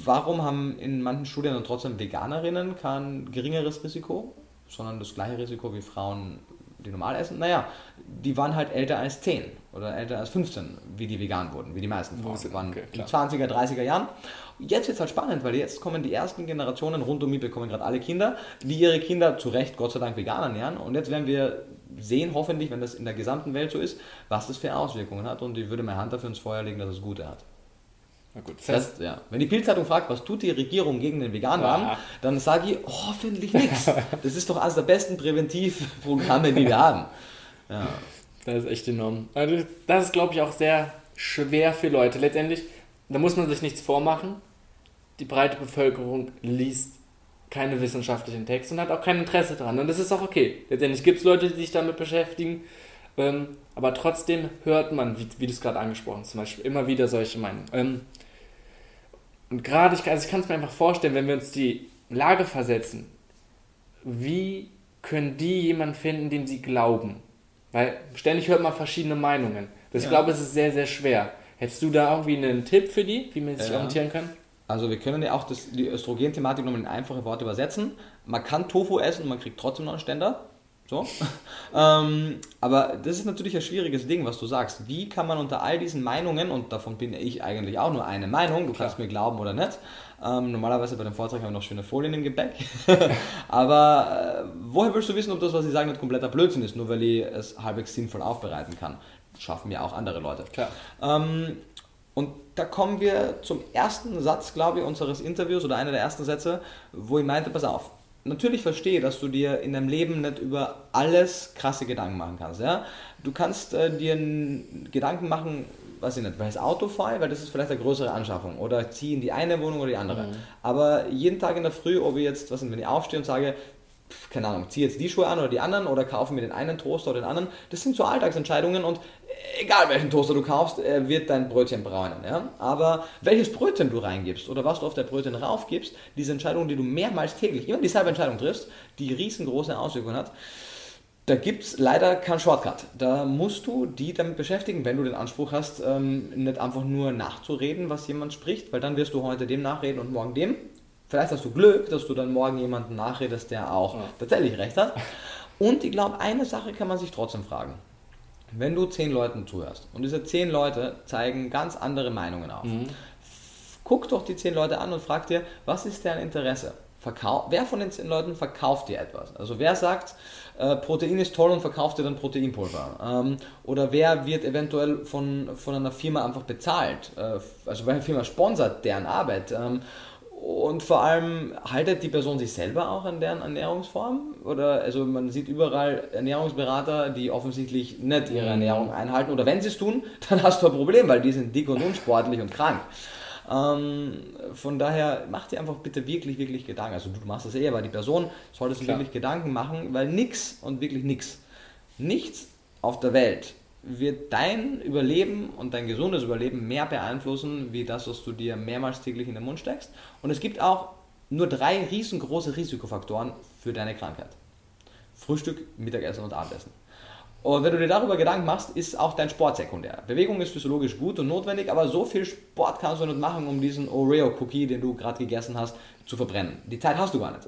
Warum haben in manchen Studien dann trotzdem Veganerinnen kein geringeres Risiko, sondern das gleiche Risiko wie Frauen, die normal essen? Naja, die waren halt älter als 10 oder älter als 15, wie die vegan wurden, wie die meisten Frauen. sind- waren okay, in klar. 20er, 30er Jahren. Jetzt wird es halt spannend, weil jetzt kommen die ersten Generationen rund um mich, bekommen gerade alle Kinder, die ihre Kinder zu Recht, Gott sei Dank, vegan ernähren. Und jetzt werden wir sehen, hoffentlich, wenn das in der gesamten Welt so ist, was das für Auswirkungen hat. Und ich würde meine Hand dafür ins Feuer legen, dass es gute hat. Na gut. Das heißt, ja. Wenn die Bildzeitung fragt, was tut die Regierung gegen den Veganwahn, Ja. dann sage ich hoffentlich nichts. Das ist doch eines der besten Präventivprogramme, die wir haben. Ja. das ist echt enorm. Also das ist, glaube ich, auch sehr schwer für Leute. Letztendlich, da muss man sich nichts vormachen. Die breite Bevölkerung liest keine wissenschaftlichen Texte und hat auch kein Interesse daran. Und das ist auch okay. Letztendlich gibt es Leute, die sich damit beschäftigen. Ähm, aber trotzdem hört man, wie, wie du es gerade angesprochen hast, zum Beispiel immer wieder solche Meinungen. Ähm, und gerade, ich, also ich kann es mir einfach vorstellen, wenn wir uns die Lage versetzen, wie können die jemanden finden, dem sie glauben? Weil ständig hört man verschiedene Meinungen. Das, Ich Ja. glaube, es ist sehr, sehr schwer. Hättest du da irgendwie einen Tipp für die, wie man sich Ja. orientieren kann? Also wir können ja auch das, die Östrogen-Thematik nochmal in einfache Worte übersetzen. Man kann Tofu essen und man kriegt trotzdem noch einen Ständer. So. *laughs* ähm, aber das ist natürlich ein schwieriges Ding, was du sagst. Wie kann man unter all diesen Meinungen, und davon bin ich eigentlich auch nur eine Meinung, du kannst mir glauben oder nicht, ähm, normalerweise bei dem Vortrag haben wir noch schöne Folien im Gepäck, *laughs* aber äh, woher willst du wissen, ob das, was ich sage, nicht kompletter Blödsinn ist, nur weil ich es halbwegs sinnvoll aufbereiten kann? Schaffen ja auch andere Leute. Klar. Ähm, und da kommen wir zum ersten Satz, glaube ich, unseres Interviews oder einer der ersten Sätze, wo ich meinte, pass auf, natürlich verstehe, dass du dir in deinem Leben nicht über alles krasse Gedanken machen kannst. Ja? Du kannst äh, dir Gedanken machen, weiß ich nicht, welches Auto fahre, ich, weil das ist vielleicht eine größere Anschaffung. Oder ziehe in die eine Wohnung oder die andere. Aber jeden Tag in der Früh, ob ich jetzt, was nicht, wenn ich aufstehe und sage, keine Ahnung, ziehe jetzt die Schuhe an oder die anderen oder kaufe mir den einen Toaster oder den anderen. Das sind so Alltagsentscheidungen und egal welchen Toaster du kaufst, er wird dein Brötchen braunen. Ja? Aber welches Brötchen du reingibst oder was du auf der Brötchen raufgibst, diese Entscheidung, die du mehrmals täglich, immer dieselbe Entscheidung triffst, die riesengroße Auswirkungen hat, da gibt es leider keinen Shortcut. Da musst du die damit beschäftigen, wenn du den Anspruch hast, ähm, nicht einfach nur nachzureden, was jemand spricht, weil dann wirst du heute dem nachreden und morgen dem. Vielleicht hast du Glück, dass du dann morgen jemanden nachredest, der auch Ja. tatsächlich recht hat. Und ich glaube, eine Sache kann man sich trotzdem fragen. wenn du zehn Leuten zuhörst und diese zehn Leute zeigen ganz andere Meinungen auf, Mhm. guck doch die zehn Leute an und frag dir, was ist deren Interesse? Verkau wer von den zehn Leuten verkauft dir etwas? Also wer sagt, äh, Protein ist toll und verkauft dir dann Proteinpulver? Ähm, oder wer wird eventuell von, von einer Firma einfach bezahlt? Äh, also welche Firma sponsert deren Arbeit? Ähm, und vor allem haltet die Person sich selber auch an deren Ernährungsform? Oder also man sieht überall Ernährungsberater, die offensichtlich nicht ihre Ernährung einhalten. Oder wenn sie es tun, *laughs* dann hast du ein Problem, weil die sind dick und unsportlich und krank. Ähm, von daher mach dir einfach bitte wirklich, wirklich Gedanken. Also du machst das eh, aber die Person sollte sich wirklich Gedanken machen, weil nix und wirklich nix, nichts auf der Welt wird dein Überleben und dein gesundes Überleben mehr beeinflussen, wie das, was du dir mehrmals täglich in den Mund steckst. Und es gibt auch nur drei riesengroße Risikofaktoren für deine Krankheit. Frühstück, Mittagessen und Abendessen. Und wenn du dir darüber Gedanken machst, ist auch dein Sport sekundär. Bewegung ist physiologisch gut und notwendig, aber so viel Sport kannst du nicht machen, um diesen Oreo-Cookie, den du gerade gegessen hast, zu verbrennen. Die Zeit hast du gar nicht.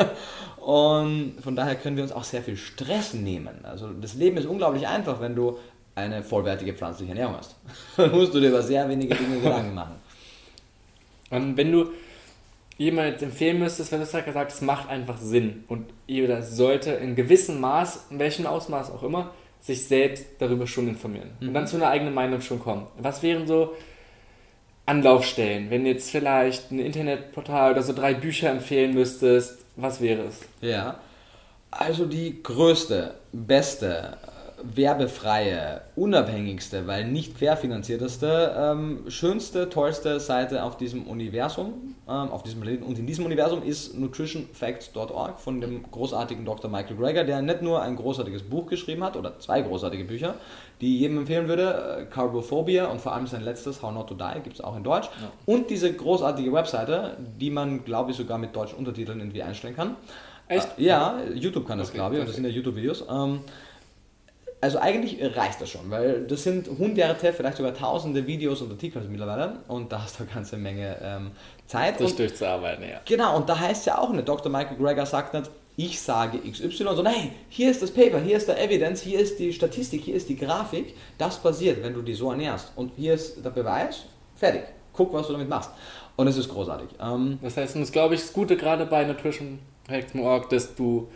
*laughs* Und von daher können wir uns auch sehr viel Stress nehmen. Also das Leben ist unglaublich einfach, wenn du eine vollwertige pflanzliche Ernährung hast. *laughs* Dann musst du dir über sehr wenige Dinge *laughs* Gedanken machen. Und wenn du jemand jetzt empfehlen müsstest, wenn du hast gesagt, es macht einfach Sinn und jeder sollte in gewissem Maß, in welchem Ausmaß auch immer, sich selbst darüber schon informieren und dann zu einer eigenen Meinung schon kommen. Was wären so Anlaufstellen, wenn jetzt vielleicht ein Internetportal oder so drei Bücher empfehlen müsstest, was wäre es? Ja. Also die größte, beste, werbefreie, unabhängigste, weil nicht querfinanzierteste, ähm, schönste, tollste Seite auf diesem Universum, ähm, auf diesem Planeten und in diesem Universum ist nutritionfacts.org von dem großartigen Dr. Michael Greger, der nicht nur ein großartiges Buch geschrieben hat oder zwei großartige Bücher, die ich jedem empfehlen würde, äh, Carbophobia und vor allem sein letztes How Not to Die gibt es auch in Deutsch und diese großartige Webseite, die man glaube ich sogar mit deutschen Untertiteln irgendwie einstellen kann. Echt? Äh, Ja, YouTube kann das, Okay, glaube ich, und das sind ja YouTube-Videos. Ähm, also eigentlich reicht das schon, weil das sind hunderte, vielleicht sogar tausende Videos und Artikel mittlerweile und da hast du eine ganze Menge ähm, Zeit. Das und, durchzuarbeiten, ja. genau, und da heißt es ja auch nicht, Dr. Michael Greger sagt nicht, ich sage XY, sondern hey, hier ist das Paper, hier ist der Evidence, hier ist die Statistik, hier ist die Grafik, das passiert, wenn du die so ernährst. Und hier ist der Beweis, fertig. Guck, was du damit machst. Und es ist großartig. Ähm, Das heißt, und das glaube ich, das Gute gerade bei nutritionfacts.org, dass du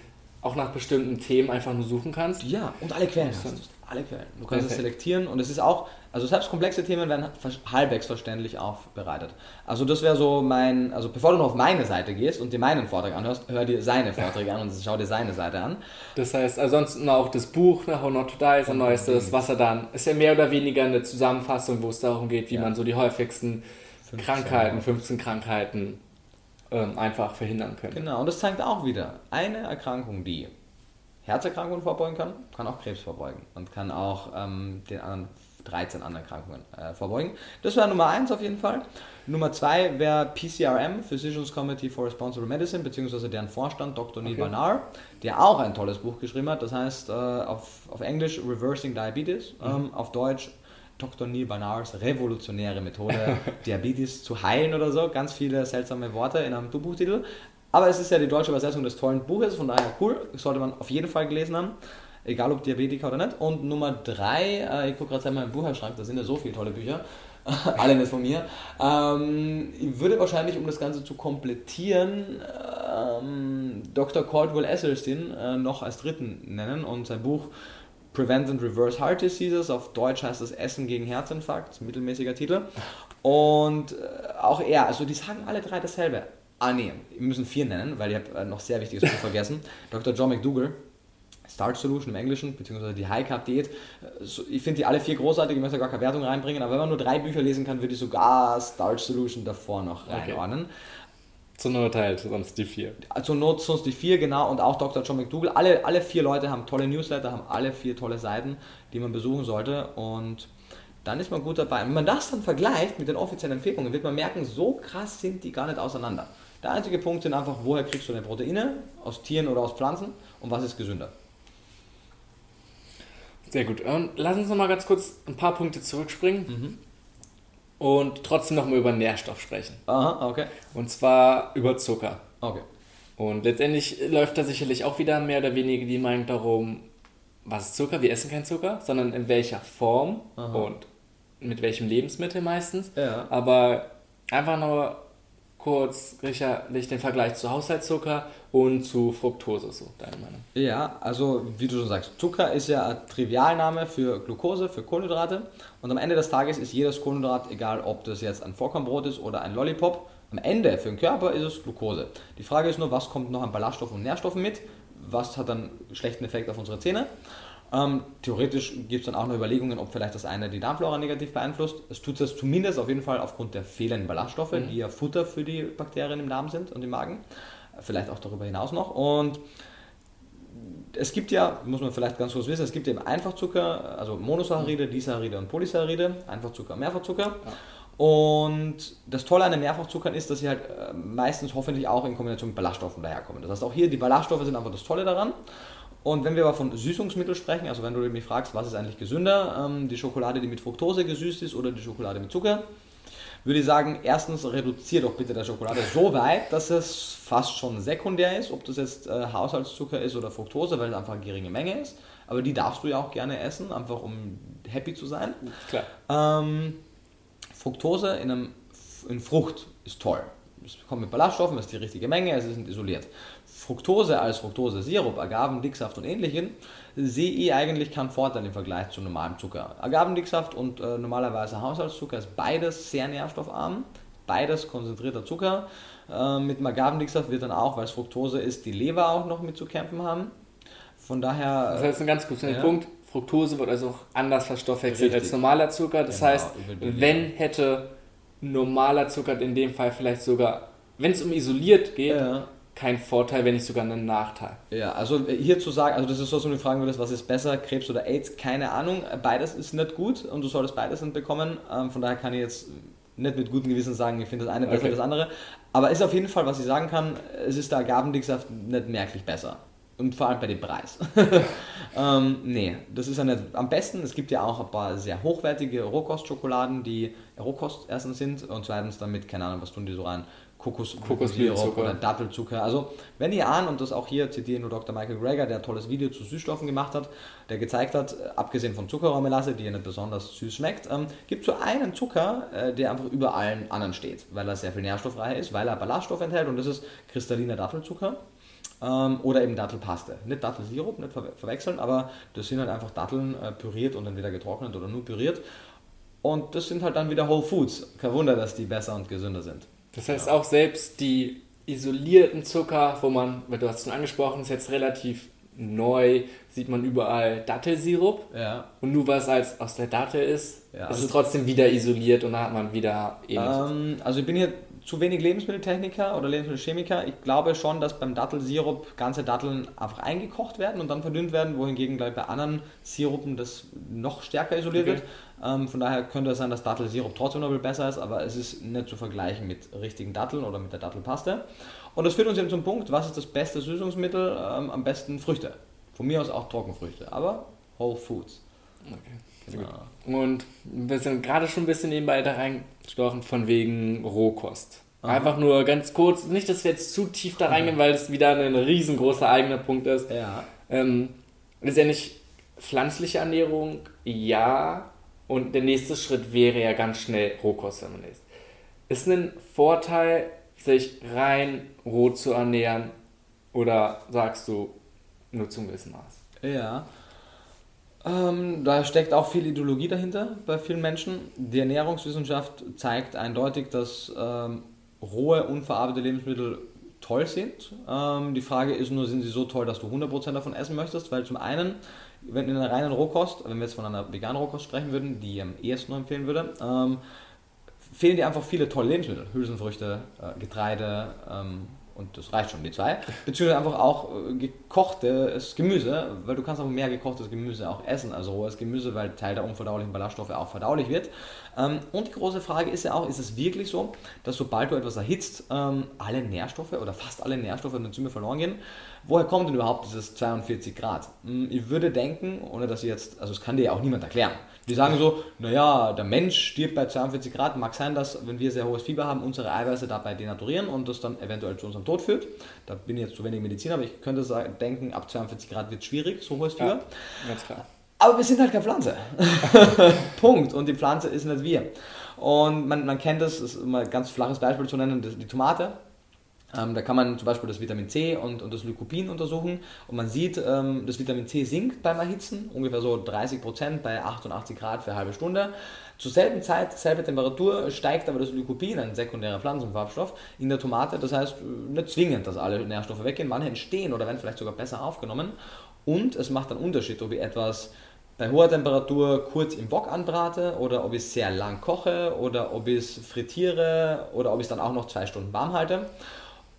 auch nach bestimmten Themen einfach nur suchen kannst. Ja, und alle Quellen hast du. Alle Quellen. Du kannst es Perfekt. selektieren und es ist auch, also selbst komplexe Themen werden halbwegs verständlich aufbereitet. Also das wäre so mein, also bevor du noch auf meine Seite gehst und dir meinen Vortrag anhörst, hör dir seine Vorträge an und schau dir seine Seite an. Das heißt, ansonsten auch das Buch, ne, How Not to Die ist ein neuestes, was er dann, ist ja mehr oder weniger eine Zusammenfassung, wo es darum geht, wie Ja. man so die häufigsten 15, Krankheiten, ja. 15 Krankheiten ähm, einfach verhindern könnte. Genau, und das zeigt auch wieder, eine Erkrankung, die Herzerkrankungen vorbeugen kann, kann auch Krebs vorbeugen und kann auch ähm, den anderen 13 anderen Erkrankungen äh, vorbeugen. Das wäre Nummer 1 auf jeden Fall. Nummer 2 wäre PCRM, Physicians Committee for Responsible Medicine, beziehungsweise deren Vorstand Dr. Neil Okay. Barnard, der auch ein tolles Buch geschrieben hat. Das heißt äh, auf, auf Englisch Reversing Diabetes, ähm, auf Deutsch Dr. Neil Barnards revolutionäre Methode, *laughs* Diabetes zu heilen oder so. Ganz viele seltsame Worte in einem Buchtitel. Aber es ist ja die deutsche Übersetzung des tollen Buches, von daher cool. Sollte man auf jeden Fall gelesen haben. Egal ob Diabetiker oder nicht. Und Nummer drei, äh, ich gucke gerade in meinem Buchschrank, da sind ja so viele tolle Bücher. *laughs* Alle nicht von mir. Ähm, ich würde wahrscheinlich, um das Ganze zu komplettieren, ähm, Dr. Caldwell Esselstyn äh, noch als dritten nennen und sein Buch Prevent and Reverse Heart Diseases, auf Deutsch heißt das Essen gegen Herzinfarkt, mittelmäßiger Titel. Und äh, auch er, also die sagen alle drei dasselbe. Ah nee, wir müssen vier nennen, weil ich habe äh, noch sehr wichtiges Buch vergessen. *laughs* Dr. John McDougall, Starch Solution im Englischen, beziehungsweise die High Carb Diät. Äh, Ich finde die alle vier großartig, ich möchte gar keine Wertung reinbringen, aber wenn man nur drei Bücher lesen kann, würde ich sogar Starch Solution davor noch Okay. Zur Not halt sonst die vier. Also Not sonst die vier, genau, und auch Dr. John McDougall. Alle, alle vier Leute haben tolle Newsletter, haben alle vier tolle Seiten, die man besuchen sollte. Und dann ist man gut dabei. Und wenn man das dann vergleicht mit den offiziellen Empfehlungen, wird man merken, so krass sind die gar nicht auseinander. Der einzige Punkt sind einfach, woher kriegst du deine Proteine? Aus Tieren oder aus Pflanzen? Und was ist gesünder? Sehr gut. Und lass uns noch mal ganz kurz ein paar Punkte zurückspringen und trotzdem noch mal über Nährstoff sprechen. Aha, okay. Und zwar über Zucker. Okay. Und letztendlich läuft da sicherlich auch wieder mehr oder weniger die Meinung darum, was ist Zucker? Wir essen keinen Zucker, sondern in welcher Form Aha. und mit welchem Lebensmittel meistens. Ja. Aber einfach nur kurz sicherlich den Vergleich zu Haushaltszucker und zu Fructose, so deine Meinung. Ja, also wie du schon sagst, Zucker ist ja ein Trivialname für Glucose, für Kohlenhydrate. Und am Ende des Tages ist jedes Kohlenhydrat, egal ob das jetzt ein Vollkornbrot ist oder ein Lollipop, am Ende für den Körper ist es Glucose. Die Frage ist nur, was kommt noch an Ballaststoffen und Nährstoffen mit? Was hat dann schlechten Effekt auf unsere Zähne? Ähm, theoretisch gibt es dann auch noch Überlegungen, ob vielleicht das eine die Darmflora negativ beeinflusst. Es tut es zumindest auf jeden Fall aufgrund der fehlenden Ballaststoffe, die ja Futter für die Bakterien im Darm sind und im Magen. Vielleicht auch darüber hinaus noch. Und es gibt ja, muss man vielleicht ganz kurz wissen, es gibt eben Einfachzucker, also Monosaccharide, Disaccharide und Polysaccharide, Einfachzucker, Mehrfachzucker. Und das Tolle an den Mehrfachzuckern ist, dass sie halt äh, meistens hoffentlich auch in Kombination mit Ballaststoffen daherkommen. Das heißt, auch hier die Ballaststoffe sind einfach das Tolle daran. Und wenn wir aber von Süßungsmitteln sprechen, also wenn du mich fragst, was ist eigentlich gesünder, ähm, die Schokolade, die mit Fructose gesüßt ist oder die Schokolade mit Zucker, würde ich sagen, erstens reduziere doch bitte der Schokolade so weit, dass es fast schon sekundär ist, ob das jetzt äh, Haushaltszucker ist oder Fructose, weil es einfach eine geringe Menge ist. Aber die darfst du ja auch gerne essen, einfach um happy zu sein. Klar. Ähm, Fructose in, einem, in Frucht ist toll. Es kommt mit Ballaststoffen, es ist die richtige Menge, es ist isoliert. Fructose als Fructose-Sirup, Agavendicksaft und ähnlichen sehe ich eigentlich keinen Vorteil im Vergleich zu normalem Zucker. Agavendicksaft und äh, normalerweise Haushaltszucker ist beides sehr nährstoffarm, beides konzentrierter Zucker. Äh, mit dem Agavendicksaft wird dann auch, weil es Fructose ist, die Leber auch noch mit zu kämpfen haben. Von daher. Das heißt, ein ganz kurzer Ja. Punkt. Fructose wird also auch anders verstoffwechselt Richtig. als normaler Zucker. Das Genau, heißt, wenn hätte normaler Zucker in dem Fall vielleicht sogar, wenn es um isoliert geht, Ja. Kein Vorteil, wenn nicht sogar einen Nachteil. Ja, also hier zu sagen, also das ist so, als wenn du fragen würdest, was ist besser, Krebs oder AIDS, keine Ahnung. Beides ist nicht gut und du solltest beides nicht bekommen. Ähm, von daher kann ich jetzt nicht mit gutem Gewissen sagen, ich finde das eine besser Okay. als das andere. Aber ist auf jeden Fall, was ich sagen kann, es ist der Agavendicksaft nicht merklich besser. Und vor allem bei dem Preis. *laughs* ähm, nee, das ist ja nicht am besten. Es gibt ja auch ein paar sehr hochwertige Rohkostschokoladen, die Rohkost erstens sind und zweitens damit, keine Ahnung, was tun die so rein, Kokos, Kokosblütenzucker. oder Dattelzucker. Also, wenn ihr ahnt, und das auch hier zitiere ich nur Dr. Michael Greger, der ein tolles Video zu Süßstoffen gemacht hat, der gezeigt hat, äh, abgesehen von Zuckerrohrmelasse, die ja nicht besonders süß schmeckt, ähm, gibt so einen Zucker, äh, der einfach über allen anderen steht, weil er sehr viel nährstoffreicher ist, weil er Ballaststoff enthält und das ist kristalliner Dattelzucker. Ähm, oder eben Dattelpaste. Nicht Dattelsirup, nicht ver verwechseln, aber das sind halt einfach Datteln äh, püriert und dann wieder getrocknet oder nur püriert. Und das sind halt dann wieder Whole Foods. Kein Wunder, dass die besser und gesünder sind. Das heißt, auch selbst die isolierten Zucker, wo man, weil du hast es schon angesprochen, ist jetzt relativ neu, sieht man überall Dattelsirup. Ja. Und nur weil es als aus der Dattel ist, Ja, ist also- es trotzdem wieder isoliert und da hat man wieder ähnliches. Ähm, also ich bin hier zu wenig Lebensmitteltechniker oder Lebensmittelchemiker. Ich glaube schon, dass beim Dattelsirup ganze Datteln einfach eingekocht werden und dann verdünnt werden, wohingegen gleich bei anderen Sirupen das noch stärker isoliert Okay. wird. Ähm, von daher könnte es sein, dass Dattelsirup trotzdem noch besser ist, aber es ist nicht zu vergleichen mit richtigen Datteln oder mit der Dattelpaste. Und das führt uns eben zum Punkt, was ist das beste Süßungsmittel? Ähm, am besten Früchte. Von mir aus auch Trockenfrüchte, aber Whole Foods. Okay. Genau. Und wir sind gerade schon ein bisschen nebenbei da reingestochen von wegen Rohkost. Einfach nur ganz kurz, nicht, dass wir jetzt zu tief da reingehen, weil es wieder ein riesengroßer eigener Punkt ist. Ja. Ähm, letztendlich pflanzliche Ernährung, ja. Und der nächste Schritt wäre ja ganz schnell Rohkost, wenn man isst. Ist ein Vorteil, sich rein roh zu ernähren? Oder sagst du nur zum gewissen Maß? Ja. Ähm, da steckt auch viel Ideologie dahinter bei vielen Menschen. Die Ernährungswissenschaft zeigt eindeutig, dass ähm, rohe, unverarbeitete Lebensmittel toll sind. Ähm, die Frage ist nur, sind sie so toll, dass du 100% davon essen möchtest? Weil zum einen, wenn in einer reinen Rohkost, wenn wir jetzt von einer veganen Rohkost sprechen würden, die ich am ehesten noch empfehlen würde, ähm, fehlen dir einfach viele tolle Lebensmittel. Hülsenfrüchte, äh, Getreide ähm, und das reicht schon, die zwei. Beziehungsweise einfach auch äh, gekochtes Gemüse, weil du kannst auch mehr gekochtes Gemüse auch essen als rohes Gemüse, weil Teil der unverdaulichen Ballaststoffe auch verdaulich wird. Ähm, und die große Frage ist ja auch, ist es wirklich so, dass sobald du etwas erhitzt, ähm, alle Nährstoffe oder fast alle Nährstoffe der Enzyme verloren gehen? Woher kommt denn überhaupt dieses 42 Grad? Hm, Ich würde denken, ohne dass ich jetzt, also es kann dir ja auch niemand erklären, Die sagen so, naja, der Mensch stirbt bei 42 Grad, mag sein, dass wenn wir sehr hohes Fieber haben, unsere Eiweiße dabei denaturieren und das dann eventuell zu unserem Tod führt. Da bin ich jetzt zu wenig Mediziner, aber ich könnte sagen, denken, ab 42 Grad wird es schwierig, so hohes Fieber. Ja, ganz klar. Aber wir sind halt keine Pflanze. *laughs* Punkt. Und die Pflanze ist nicht wir. Und man, man kennt das, das ist immer ein ganz flaches Beispiel zu nennen, die Tomate. Ähm, da kann man zum Beispiel das Vitamin C und, und das Lycopin untersuchen und man sieht, ähm, das Vitamin C sinkt beim Erhitzen, ungefähr so 30% bei 88 Grad für eine halbe Stunde. Zur selben Zeit, selbe Temperatur, steigt aber das Lycopin, ein sekundärer Pflanzenfarbstoff, in der Tomate. Das heißt, nicht zwingend, dass alle Nährstoffe weggehen, manche entstehen oder werden vielleicht sogar besser aufgenommen. Und es macht einen Unterschied, ob ich etwas bei hoher Temperatur kurz im Wok anbrate oder ob ich es sehr lang koche oder ob ich es frittiere oder ob ich es dann auch noch zwei Stunden warm halte.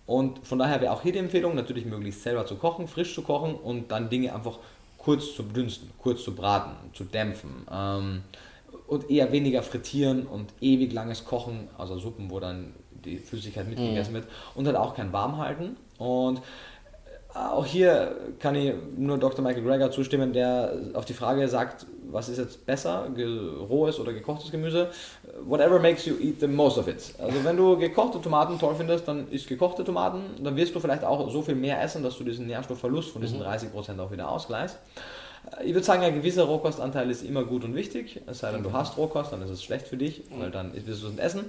Und von daher wäre auch hier die Empfehlung, natürlich möglichst selber zu kochen, frisch zu kochen und dann Dinge einfach kurz zu dünsten, kurz zu braten, zu dämpfen. Ähm, und eher weniger frittieren und ewig langes Kochen, also Suppen, wo dann die Flüssigkeit mitgegessen mhm. wird und halt auch kein warm halten. Und auch hier kann ich nur Dr. Michael Greger zustimmen, der auf die Frage sagt, was ist jetzt besser, rohes oder gekochtes Gemüse? Whatever makes you eat the most of it. Also wenn du gekochte Tomaten toll findest, dann isst gekochte Tomaten, dann wirst du vielleicht auch so viel mehr essen, dass du diesen Nährstoffverlust von diesen 30% mhm. auch wieder ausgleichst. Ich würde sagen, ein gewisser Rohkostanteil ist immer gut und wichtig. Es sei denn, du hast Rohkost, dann ist es schlecht für dich, weil dann wirst du es nicht essen.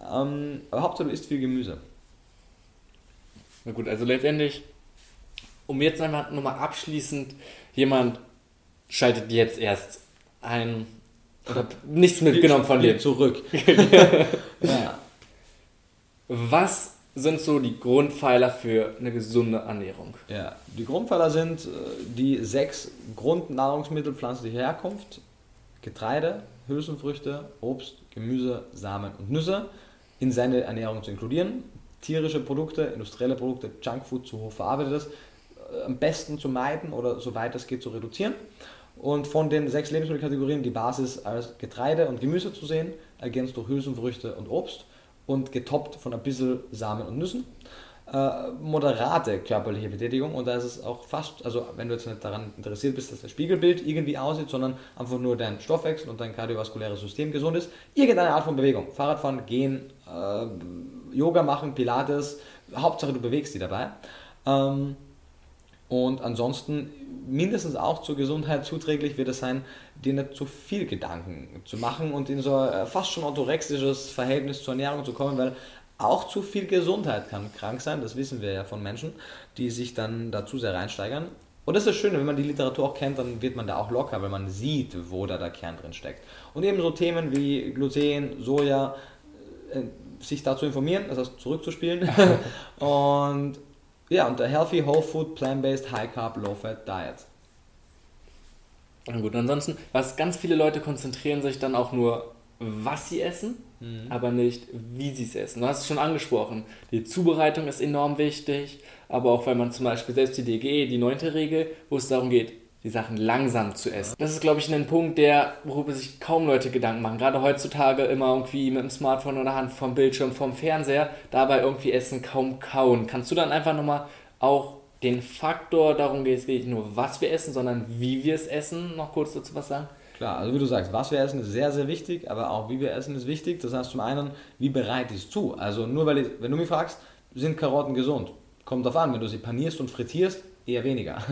Ähm, aber Hauptsache, du isst viel Gemüse. Na gut, also letztendlich um jetzt einfach nochmal abschließend, jemand schaltet jetzt erst ein oder nichts mitgenommen von dir. Zurück. *laughs* ja. Was sind so die Grundpfeiler für eine gesunde Ernährung? Ja, die Grundpfeiler sind äh, die sechs Grundnahrungsmittel pflanzlicher Herkunft: Getreide, Hülsenfrüchte, Obst, Gemüse, Samen und Nüsse in seine Ernährung zu inkludieren. Tierische Produkte, industrielle Produkte, Junkfood zu hoch verarbeitetes am besten zu meiden oder soweit es geht zu reduzieren. Und von den sechs Lebensmittelkategorien die Basis als Getreide und Gemüse zu sehen, ergänzt durch Hülsenfrüchte und Obst und getoppt von ein bisschen Samen und Nüssen. Äh, moderate körperliche Betätigung und da ist es auch fast, also wenn du jetzt nicht daran interessiert bist, dass das Spiegelbild irgendwie aussieht, sondern einfach nur dein Stoffwechsel und dein kardiovaskuläres System gesund ist, irgendeine Art von Bewegung, Fahrradfahren, gehen, äh, Yoga machen, Pilates, Hauptsache du bewegst dich dabei. Ähm, und ansonsten mindestens auch zur Gesundheit zuträglich wird es sein, dir nicht zu viel Gedanken zu machen und in so ein fast schon orthorexisches Verhältnis zur Ernährung zu kommen, weil auch zu viel Gesundheit kann krank sein, das wissen wir ja von Menschen, die sich dann dazu sehr reinsteigern. Und das ist schön, wenn man die Literatur auch kennt, dann wird man da auch locker, weil man sieht, wo da der Kern drin steckt. Und eben so Themen wie Gluten, Soja, äh, sich dazu informieren, das heißt zurückzuspielen *laughs* und ja, und der Healthy Whole Food Plant-Based High Carb Low Fat Diet. Na gut, ansonsten, was ganz viele Leute konzentrieren sich dann auch nur, was sie essen, mhm. aber nicht, wie sie es essen. Du hast es schon angesprochen. Die Zubereitung ist enorm wichtig, aber auch wenn man zum Beispiel selbst die DGE, die neunte Regel, wo es darum geht, die Sachen langsam zu essen. Das ist, glaube ich, ein Punkt, der, worüber sich kaum Leute Gedanken machen. Gerade heutzutage immer irgendwie mit dem Smartphone oder Hand vom Bildschirm, vom Fernseher, dabei irgendwie essen, kaum kauen. Kannst du dann einfach nochmal auch den Faktor, darum geht es nicht nur, was wir essen, sondern wie wir es essen, noch kurz dazu was sagen? Klar, also wie du sagst, was wir essen ist sehr, sehr wichtig, aber auch wie wir essen ist wichtig. Das heißt zum einen, wie bereite ich es zu? Also nur weil ich, wenn du mich fragst, sind Karotten gesund? Kommt darauf an, wenn du sie panierst und frittierst, eher weniger. *laughs*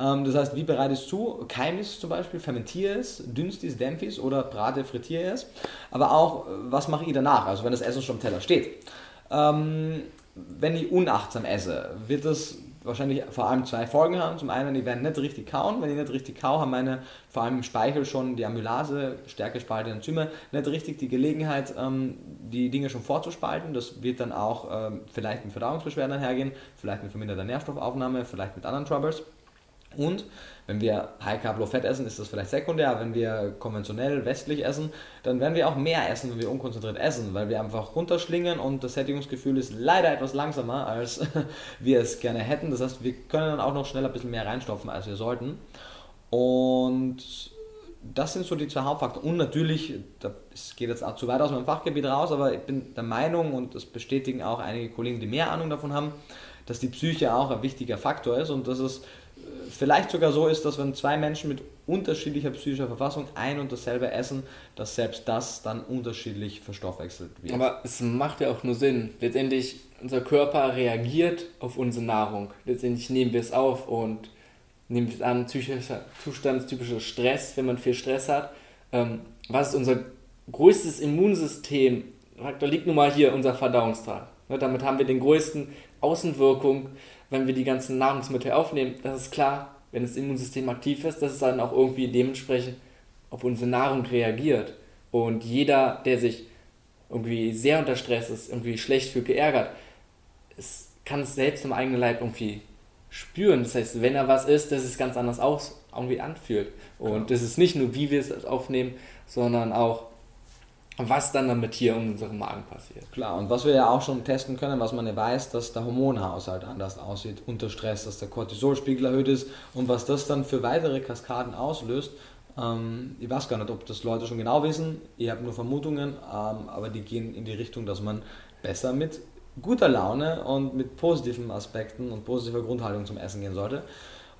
Ähm, das heißt, wie bereitest du? Es zum Beispiel, fermentiere es, dünst es, dämpf es oder brate, frittiere es. Aber auch, was mache ich danach? Also wenn das Essen schon am Teller steht. Ähm, wenn ich unachtsam esse, wird das wahrscheinlich vor allem zwei Folgen haben. Zum einen, die werden nicht richtig kauen. Wenn ich nicht richtig kau, haben meine vor allem im Speichel schon die Amylase, stärke spaltende Enzyme, nicht richtig die Gelegenheit, ähm, die Dinge schon vorzuspalten. Das wird dann auch ähm, vielleicht mit Verdauungsbeschwerden hergehen, vielleicht mit verminderter Nährstoffaufnahme, vielleicht mit anderen Troubles. Und wenn wir High Carb Low Fat essen, ist das vielleicht sekundär. Wenn wir konventionell westlich essen, dann werden wir auch mehr essen, wenn wir unkonzentriert essen, weil wir einfach runterschlingen und das Sättigungsgefühl ist leider etwas langsamer, als *laughs* wir es gerne hätten. Das heißt, wir können dann auch noch schneller ein bisschen mehr reinstopfen, als wir sollten. Und das sind so die zwei Hauptfaktoren. Und natürlich, das geht jetzt auch zu weit aus meinem Fachgebiet raus, aber ich bin der Meinung, und das bestätigen auch einige Kollegen, die mehr Ahnung davon haben, dass die Psyche auch ein wichtiger Faktor ist und dass es vielleicht sogar so ist, dass wenn zwei Menschen mit unterschiedlicher psychischer Verfassung ein und dasselbe essen, dass selbst das dann unterschiedlich verstoffwechselt wird. Aber es macht ja auch nur Sinn. Letztendlich, unser Körper reagiert auf unsere Nahrung. Letztendlich nehmen wir es auf und nehmen wir es an, psychischer Zustand, typischer Stress, wenn man viel Stress hat. Ähm, was ist unser größtes Immunsystem? Da liegt nun mal hier unser Verdauungstrakt. Ne, damit haben wir den größten Außenwirkung, wenn wir die ganzen Nahrungsmittel aufnehmen. Das ist klar, wenn das Immunsystem aktiv ist, dass es dann auch irgendwie dementsprechend auf unsere Nahrung reagiert. Und jeder, der sich irgendwie sehr unter Stress ist, irgendwie schlecht fühlt, geärgert, es kann es selbst im eigenen Leib irgendwie spüren. Das heißt, wenn er was isst, dass es ganz anders aus, irgendwie anfühlt. Und das ist nicht nur, wie wir es aufnehmen, sondern auch, was dann damit hier in unserem Magen passiert. Klar, und was wir ja auch schon testen können, was man ja weiß, dass der Hormonhaushalt anders aussieht unter Stress, dass der Cortisolspiegel erhöht ist und was das dann für weitere Kaskaden auslöst. Ähm, ich weiß gar nicht, ob das Leute schon genau wissen, ich habe nur Vermutungen, ähm, aber die gehen in die Richtung, dass man besser mit guter Laune und mit positiven Aspekten und positiver Grundhaltung zum Essen gehen sollte.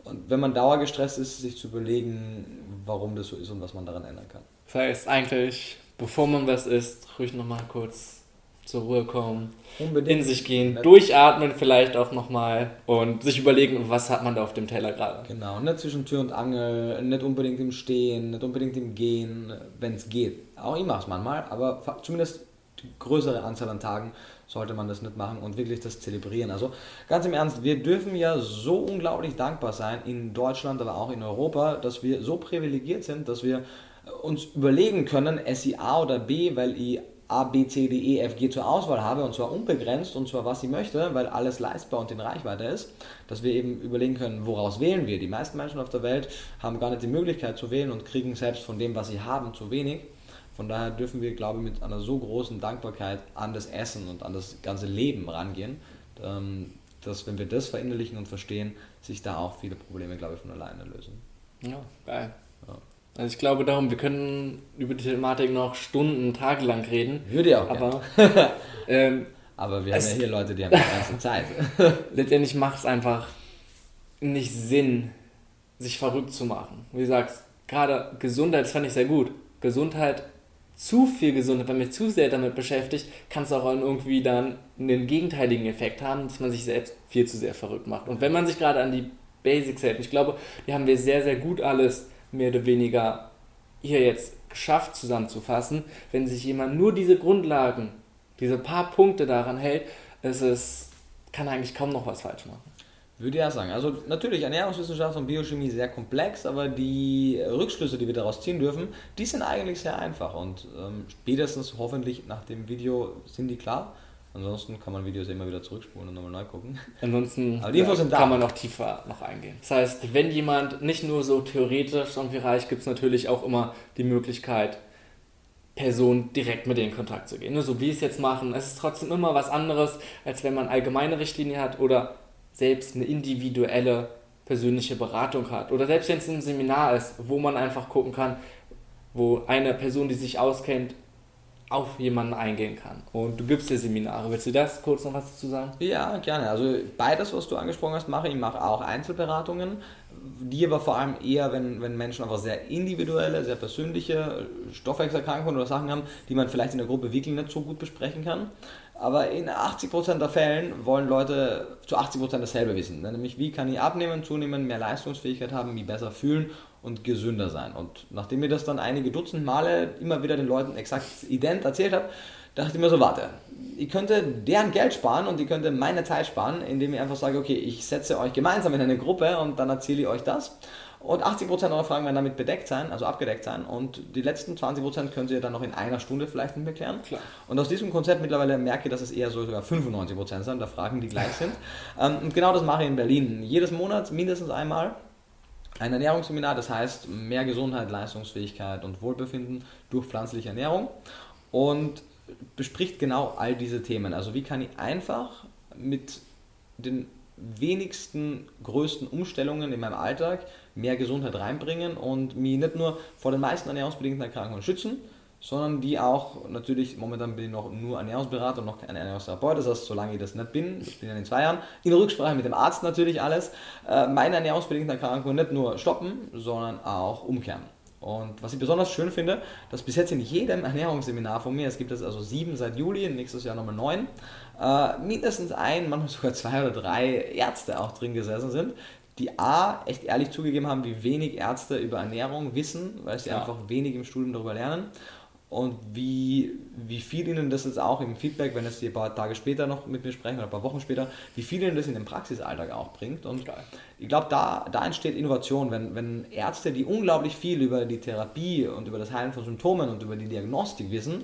Und wenn man dauergestresst ist, sich zu überlegen, warum das so ist und was man daran ändern kann. Das heißt eigentlich bevor man was isst, ruhig nochmal kurz zur Ruhe kommen, Unbedingt. in sich gehen, durchatmen vielleicht auch nochmal und sich überlegen, was hat man da auf dem Teller gerade. Genau, nicht zwischen Tür und Angel, nicht unbedingt im Stehen, nicht unbedingt im Gehen, wenn es geht. Auch ich mache es manchmal, aber zumindest die größere Anzahl an Tagen sollte man das nicht machen und wirklich das zelebrieren. Also ganz im Ernst, wir dürfen ja so unglaublich dankbar sein in Deutschland, aber auch in Europa, dass wir so privilegiert sind, dass wir uns überlegen können, SIA oder B, weil ich A, B, C, D, E, F, G zur Auswahl habe und zwar unbegrenzt und zwar was ich möchte, weil alles leistbar und in Reichweite ist, dass wir eben überlegen können, woraus wählen wir. Die meisten Menschen auf der Welt haben gar nicht die Möglichkeit zu wählen und kriegen selbst von dem, was sie haben, zu wenig. Von daher dürfen wir, glaube ich, mit einer so großen Dankbarkeit an das Essen und an das ganze Leben rangehen, ähm, dass wenn wir das verinnerlichen und verstehen, sich da auch viele Probleme, glaube ich, von alleine lösen. Ja, geil. Also ich glaube darum, wir können über die Thematik noch Stunden, Tage lang reden. Würde ja auch. Aber, *laughs* ähm, aber wir haben ja hier Leute, die haben die ganze Zeit. *laughs* letztendlich macht es einfach nicht Sinn, sich verrückt zu machen. Wie du sagst, gerade Gesundheit, das fand ich sehr gut. Gesundheit, zu viel Gesundheit, wenn man sich zu sehr damit beschäftigt, kann es auch irgendwie dann einen gegenteiligen Effekt haben, dass man sich selbst viel zu sehr verrückt macht. Und wenn man sich gerade an die Basics hält, ich glaube, die haben wir sehr, sehr gut alles mehr oder weniger hier jetzt geschafft zusammenzufassen, wenn sich jemand nur diese Grundlagen, diese paar Punkte daran hält, ist es, kann eigentlich kaum noch was falsch machen. Würde auch sagen. Also natürlich, Ernährungswissenschaft und Biochemie sehr komplex, aber die Rückschlüsse, die wir daraus ziehen dürfen, die sind eigentlich sehr einfach und ähm, spätestens hoffentlich nach dem Video sind die klar. Ansonsten kann man Videos immer wieder zurückspulen und nochmal neu gucken. Ansonsten Aber die Infos sind da. kann man noch tiefer noch eingehen. Das heißt, wenn jemand nicht nur so theoretisch irgendwie reich, gibt es natürlich auch immer die Möglichkeit, Personen direkt mit denen in Kontakt zu gehen. Nur so wie es jetzt machen. Es ist trotzdem immer was anderes, als wenn man allgemeine Richtlinie hat oder selbst eine individuelle persönliche Beratung hat. Oder selbst wenn es ein Seminar ist, wo man einfach gucken kann, wo eine Person, die sich auskennt, auf jemanden eingehen kann. Und du gibst dir Seminare. Willst du das kurz noch was dazu sagen? Ja, gerne. Also beides, was du angesprochen hast, mache ich. Ich mache auch Einzelberatungen, die aber vor allem eher, wenn, wenn Menschen einfach sehr individuelle, sehr persönliche Stoffwechselerkrankungen oder Sachen haben, die man vielleicht in der Gruppe wirklich nicht so gut besprechen kann. Aber in 80% der Fällen wollen Leute zu 80% dasselbe wissen. Nämlich, wie kann ich abnehmen, zunehmen, mehr Leistungsfähigkeit haben, mich besser fühlen und gesünder sein. Und nachdem mir das dann einige Dutzend Male immer wieder den Leuten exakt ident erzählt habe, dachte ich mir so, warte, ich könnte deren Geld sparen und ich könnte meine Zeit sparen, indem ich einfach sage, okay, ich setze euch gemeinsam in eine Gruppe und dann erzähle ich euch das. Und 80% eurer Fragen werden damit bedeckt sein, also abgedeckt sein. Und die letzten 20% können Sie dann noch in einer Stunde vielleicht mit mir klären. Klar. Und aus diesem Konzept mittlerweile merke ich, dass es eher so sogar 95% sind der Fragen, die gleich sind. Ähm, und genau das mache ich in Berlin. Jedes Monat mindestens einmal ein Ernährungsseminar, das heißt mehr Gesundheit, Leistungsfähigkeit und Wohlbefinden durch pflanzliche Ernährung und bespricht genau all diese Themen. Also wie kann ich einfach mit den wenigsten größten Umstellungen in meinem Alltag mehr Gesundheit reinbringen und mich nicht nur vor den meisten ernährungsbedingten Erkrankungen schützen, sondern die auch, natürlich, momentan bin ich noch nur Ernährungsberater und noch kein Ernährungstherapeut, das heißt, solange ich das nicht bin, ich bin ja in zwei Jahren, in Rücksprache mit dem Arzt natürlich alles, äh, meine ernährungsbedingten Erkrankungen nicht nur stoppen, sondern auch umkehren. Und was ich besonders schön finde, dass bis jetzt in jedem Ernährungsseminar von mir, es gibt es also sieben seit Juli, nächstes Jahr nochmal neun, äh, mindestens ein, manchmal sogar zwei oder drei Ärzte auch drin gesessen sind, die A, echt ehrlich zugegeben haben, wie wenig Ärzte über Ernährung wissen, weil sie ja. einfach wenig im Studium darüber lernen und wie, wie viel ihnen das jetzt auch im Feedback, wenn es die ein paar Tage später noch mit mir sprechen oder ein paar Wochen später, wie viel ihnen das in den Praxisalltag auch bringt. Und Geil. ich glaube, da, da entsteht Innovation, wenn, wenn Ärzte, die unglaublich viel über die Therapie und über das Heilen von Symptomen und über die Diagnostik wissen,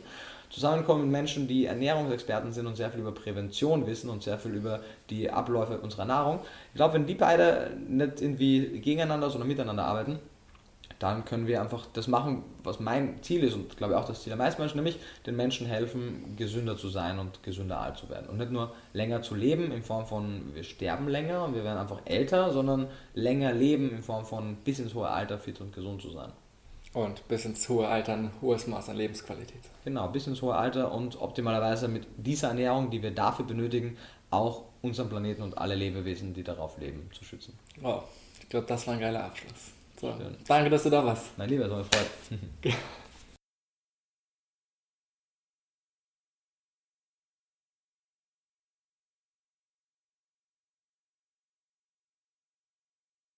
zusammenkommen mit Menschen, die Ernährungsexperten sind und sehr viel über Prävention wissen und sehr viel über die Abläufe unserer Nahrung. Ich glaube, wenn die beide nicht irgendwie gegeneinander, sondern miteinander arbeiten, dann können wir einfach das machen, was mein Ziel ist und glaube ich auch das Ziel der meisten Menschen, nämlich den Menschen helfen, gesünder zu sein und gesünder alt zu werden. Und nicht nur länger zu leben in Form von, wir sterben länger und wir werden einfach älter, sondern länger leben in Form von bis ins hohe Alter fit und gesund zu sein. Und bis ins hohe Alter ein hohes Maß an Lebensqualität. Genau, bis ins hohe Alter und optimalerweise mit dieser Ernährung, die wir dafür benötigen, auch unseren Planeten und alle Lebewesen, die darauf leben, zu schützen. Wow, ich glaube, das war ein geiler Abschluss. So. Danke, dass du da warst. Mein Lieber, es war eine Freude. *laughs*